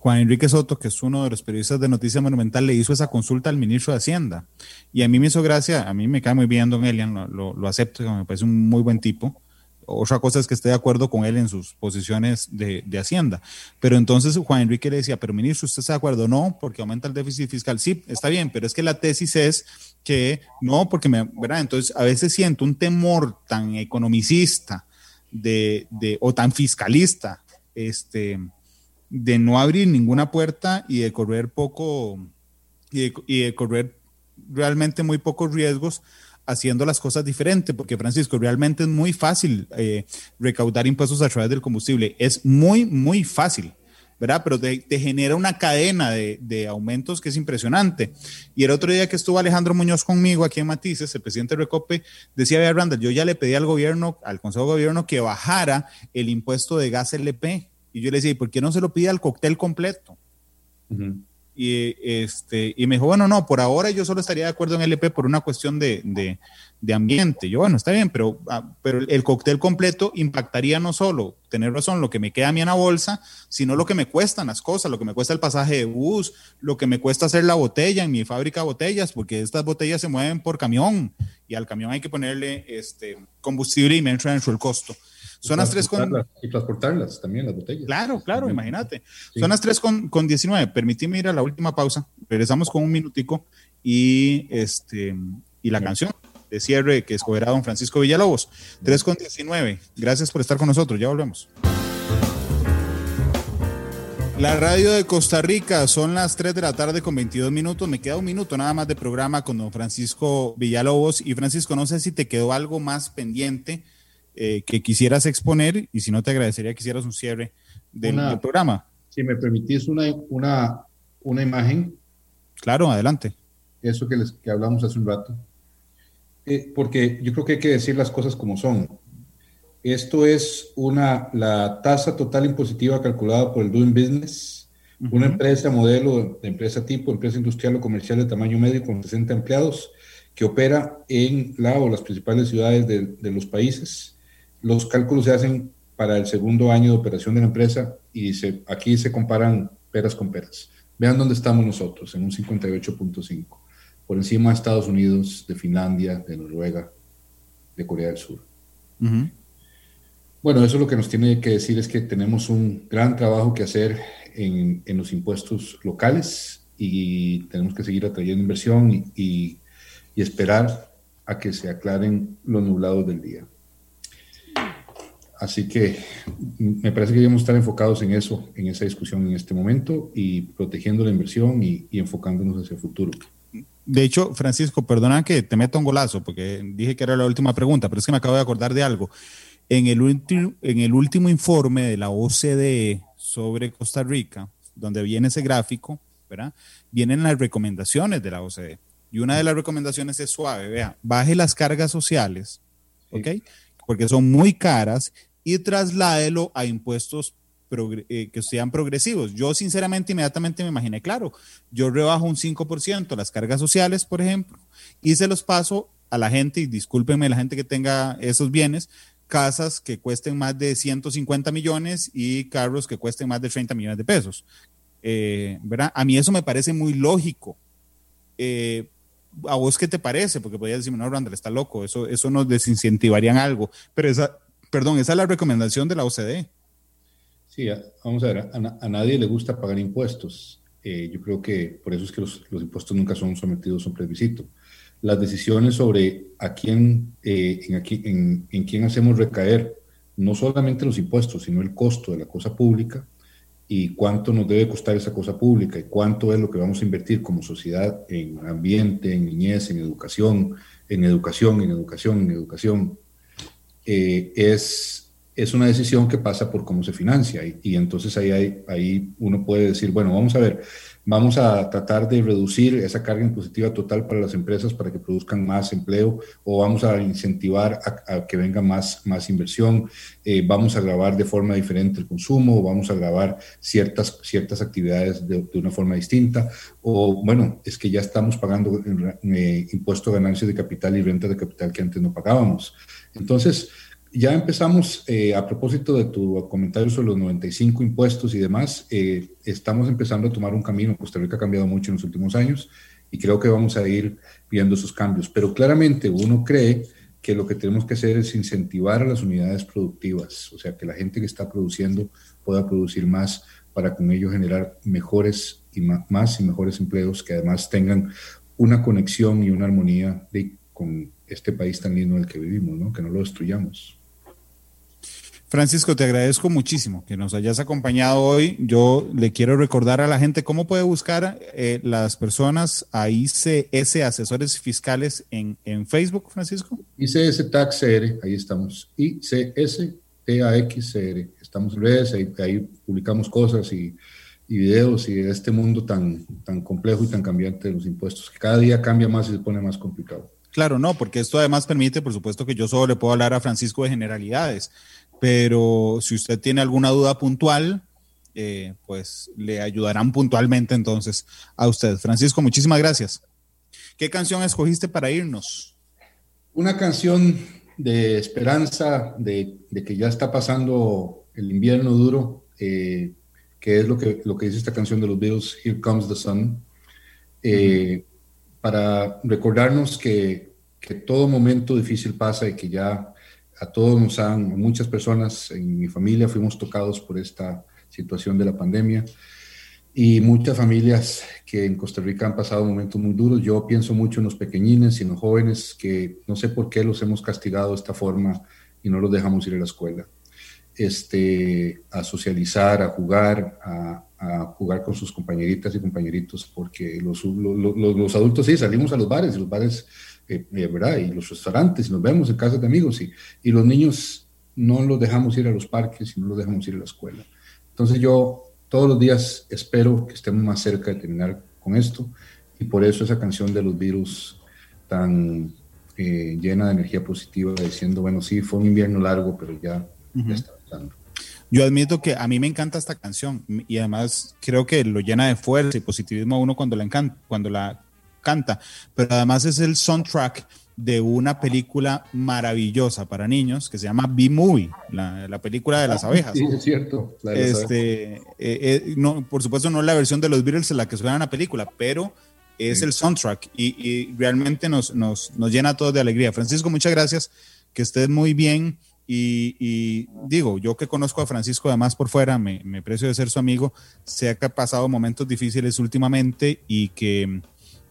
Juan Enrique Soto, que es uno de los periodistas de Noticia Monumental, le hizo esa consulta al ministro de Hacienda. Y a mí me hizo gracia, a mí me cae muy bien don Elian, lo, acepto, me parece un muy buen tipo. Otra cosa es que esté de acuerdo con él en sus posiciones de, de, Hacienda. Pero entonces Juan Enrique le decía, pero ministro, ¿usted está de acuerdo? No, porque aumenta el déficit fiscal. Sí, está bien, pero es que la tesis es que no, porque me, ¿verdad? Entonces a veces siento un temor tan economicista de, de, o tan fiscalista, este, de no abrir ninguna puerta y de correr poco y de, correr realmente muy pocos riesgos haciendo las cosas diferentes, porque Francisco, realmente es muy fácil eh, recaudar impuestos a través del combustible, es muy, muy fácil, ¿verdad? Pero te, genera una cadena de, de, aumentos que es impresionante. Y el otro día que estuvo Alejandro Muñoz conmigo aquí en Matices, el presidente de Recope, decía, vea, Randall, yo ya le pedí al gobierno, al Consejo de Gobierno, que bajara el impuesto de gas LP y yo le decía, ¿por qué no se lo pide al cóctel completo? y, este, y me dijo, bueno, no, por ahora yo solo estaría de acuerdo en LP por una cuestión de, de, de ambiente. Yo, bueno, está bien, pero, ah, pero el cóctel completo impactaría no solo, tener razón, lo que me queda a mí en la bolsa, sino lo que me cuestan las cosas, lo que me cuesta el pasaje de bus, lo que me cuesta hacer la botella en mi fábrica de botellas, porque estas botellas se mueven por camión y al camión hay que ponerle este, combustible y me entra dentro el costo. Son las 3 con... Y transportarlas también, las botellas. Claro, claro, imagínate. Son las 3 con, con 19. Permíteme ir a la última pausa Regresamos con un minutico y, este, y la canción de cierre que escogerá don Francisco Villalobos. 3 con 19. Gracias por estar con nosotros. Ya volvemos. La radio de Costa Rica son las 3 de la tarde con 22 minutos. Me queda un minuto nada más de programa con don Francisco Villalobos. Y Francisco, no sé si te quedó algo más pendiente eh, que quisieras exponer y si no te agradecería que hicieras un cierre del, Una- del programa. Si me permitís una, una, una imagen. Claro, adelante. Eso que, les, que hablamos hace un rato. Eh, porque yo creo que hay que decir las cosas como son. Esto es una, la tasa total impositiva calculada por el Doing Business, una empresa modelo de empresa tipo, empresa industrial o comercial de tamaño medio con 60 empleados que opera en la o las principales ciudades de, de los países. Los cálculos se hacen para el segundo año de operación de la empresa y se, aquí se comparan peras con peras. Vean dónde estamos nosotros, en un 58.5, por encima de Estados Unidos, de Finlandia, de Noruega, de Corea del Sur. Bueno, eso lo que nos tiene que decir es que tenemos un gran trabajo que hacer en, en los impuestos locales y tenemos que seguir atrayendo inversión y, y- y esperar a que se aclaren los nublados del día. Así que mm, me parece que debemos estar enfocados en eso, en esa discusión en este momento y protegiendo la inversión y, y enfocándonos hacia el futuro. De hecho, Francisco, perdona que te meta un golazo, porque dije que era la última pregunta, pero es que me acabo de acordar de algo. En el, ulti- en el último informe de la OCDE sobre Costa Rica, donde viene ese gráfico, ¿verdad? Vienen las recomendaciones de la OCDE. Y una de las recomendaciones es suave, vea, baje las cargas sociales, ¿ok? Porque son muy caras y trasládelo a impuestos eh, que sean progresivos. Yo sinceramente inmediatamente me imaginé, claro, yo rebajo un 5% las cargas sociales, por ejemplo, y se los paso a la gente, y discúlpenme la gente que tenga esos bienes, casas que cuesten más de 150 millones y carros que cuesten más de 30 millones de pesos. Eh, ¿verdad? A mí eso me parece muy lógico. Eh, ¿A vos qué te parece? Porque podrías decirme, no, Randall, está loco, eso, eso nos desincentivaría en algo. Pero esa, perdón, esa es la recomendación de la OCDE. Sí, vamos a ver, a, na- a nadie le gusta pagar impuestos. Eh, yo creo que por eso es que los, impuestos nunca son sometidos a un plebiscito. Las decisiones sobre a quién, eh, en quién hacemos recaer no solamente los impuestos, sino el costo de la cosa pública y cuánto nos debe costar esa cosa pública y cuánto es lo que vamos a invertir como sociedad en ambiente, en niñez, en educación, en educación, en educación, en educación, eh, es, es una decisión que pasa por cómo se financia. Y, y entonces ahí, ahí uno puede decir, bueno, vamos a ver, vamos a tratar de reducir esa carga impositiva total para las empresas para que produzcan más empleo o vamos a incentivar a, que venga más, más inversión, eh, vamos a grabar de forma diferente el consumo, o vamos a grabar ciertas, ciertas actividades de, una forma distinta, o bueno, es que ya estamos pagando eh, impuesto a ganancias de capital y renta de capital que antes no pagábamos. Entonces, ya empezamos, eh, a propósito de tu comentario sobre los 95 impuestos y demás, eh, estamos empezando a tomar un camino. Costa Rica ha cambiado mucho en los últimos años y creo que vamos a ir viendo esos cambios. Pero claramente uno cree que lo que tenemos que hacer es incentivar a las unidades productivas, o sea, que la gente que está produciendo pueda producir más para con ello generar mejores y más y mejores empleos que además tengan una conexión y una armonía de- con este país tan lindo en el que vivimos, ¿no? que no lo destruyamos. Francisco, te agradezco muchísimo que nos hayas acompañado hoy. Yo le quiero recordar a la gente cómo puede buscar eh, las personas a ICS Asesores Fiscales en, en Facebook, Francisco. ICS Tax CR, ahí estamos. ICS TAXCR. Estamos en redes, ahí, ahí publicamos cosas y, y videos y de este mundo tan, tan complejo y tan cambiante de los impuestos, que cada día cambia más y se pone más complicado. Claro, no, porque esto además permite, por supuesto, que yo solo le puedo hablar a Francisco de generalidades, pero si usted tiene alguna duda puntual, eh, pues le ayudarán puntualmente entonces a usted. Francisco, muchísimas gracias. ¿Qué canción escogiste para irnos? Una canción de esperanza, de, de que ya está pasando el invierno duro, eh, que es lo que, lo que dice esta canción de los Beatles, Here Comes the Sun, eh, para recordarnos que, que todo momento difícil pasa y que ya a todos nos han, muchas personas en mi familia fuimos tocados por esta situación de la pandemia. y muchas familias que en Costa Rica han pasado momentos muy duros. Yo pienso mucho en los pequeñines y en los jóvenes que no sé por qué los hemos castigado de esta forma y no los dejamos ir a la escuela. Este, a socializar, a jugar, a, jugar con sus compañeritas y compañeritos, porque los, los, adultos sí salimos a los bares, y los bares, eh, eh, ¿verdad? Y los restaurantes, y nos vemos en casa de amigos, y, y los niños no los dejamos ir a los parques y no los dejamos ir a la escuela. Entonces yo todos los días espero que estemos más cerca de terminar con esto y por eso esa canción de los virus tan eh, llena de energía positiva, diciendo, bueno, sí, fue un invierno largo, pero ya, está pasando. Yo admito que a mí me encanta esta canción y además creo que lo llena de fuerza y positivismo a uno cuando la, encanta, cuando la canta, pero además es el soundtrack de una película maravillosa para niños que se llama B-Movie, la, película de las abejas. Sí, es cierto. Este, eh, eh, no, por supuesto, no es la versión de los Beatles en la que suena la película, pero es el soundtrack y, realmente nos, nos, nos, llena a todos de alegría. Francisco, muchas gracias, que estés muy bien. Y, digo, yo que conozco a Francisco además por fuera, me, me precio de ser su amigo, sé que ha pasado momentos difíciles últimamente y que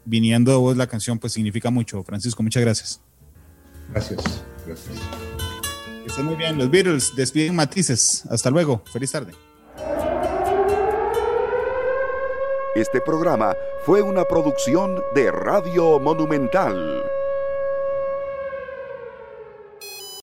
viniendo de vos la canción, pues significa mucho. Francisco, muchas gracias. Gracias, gracias. Que estén muy bien. Los Beatles despiden matices. Hasta luego. Feliz tarde. Este programa fue una producción de Radio Monumental.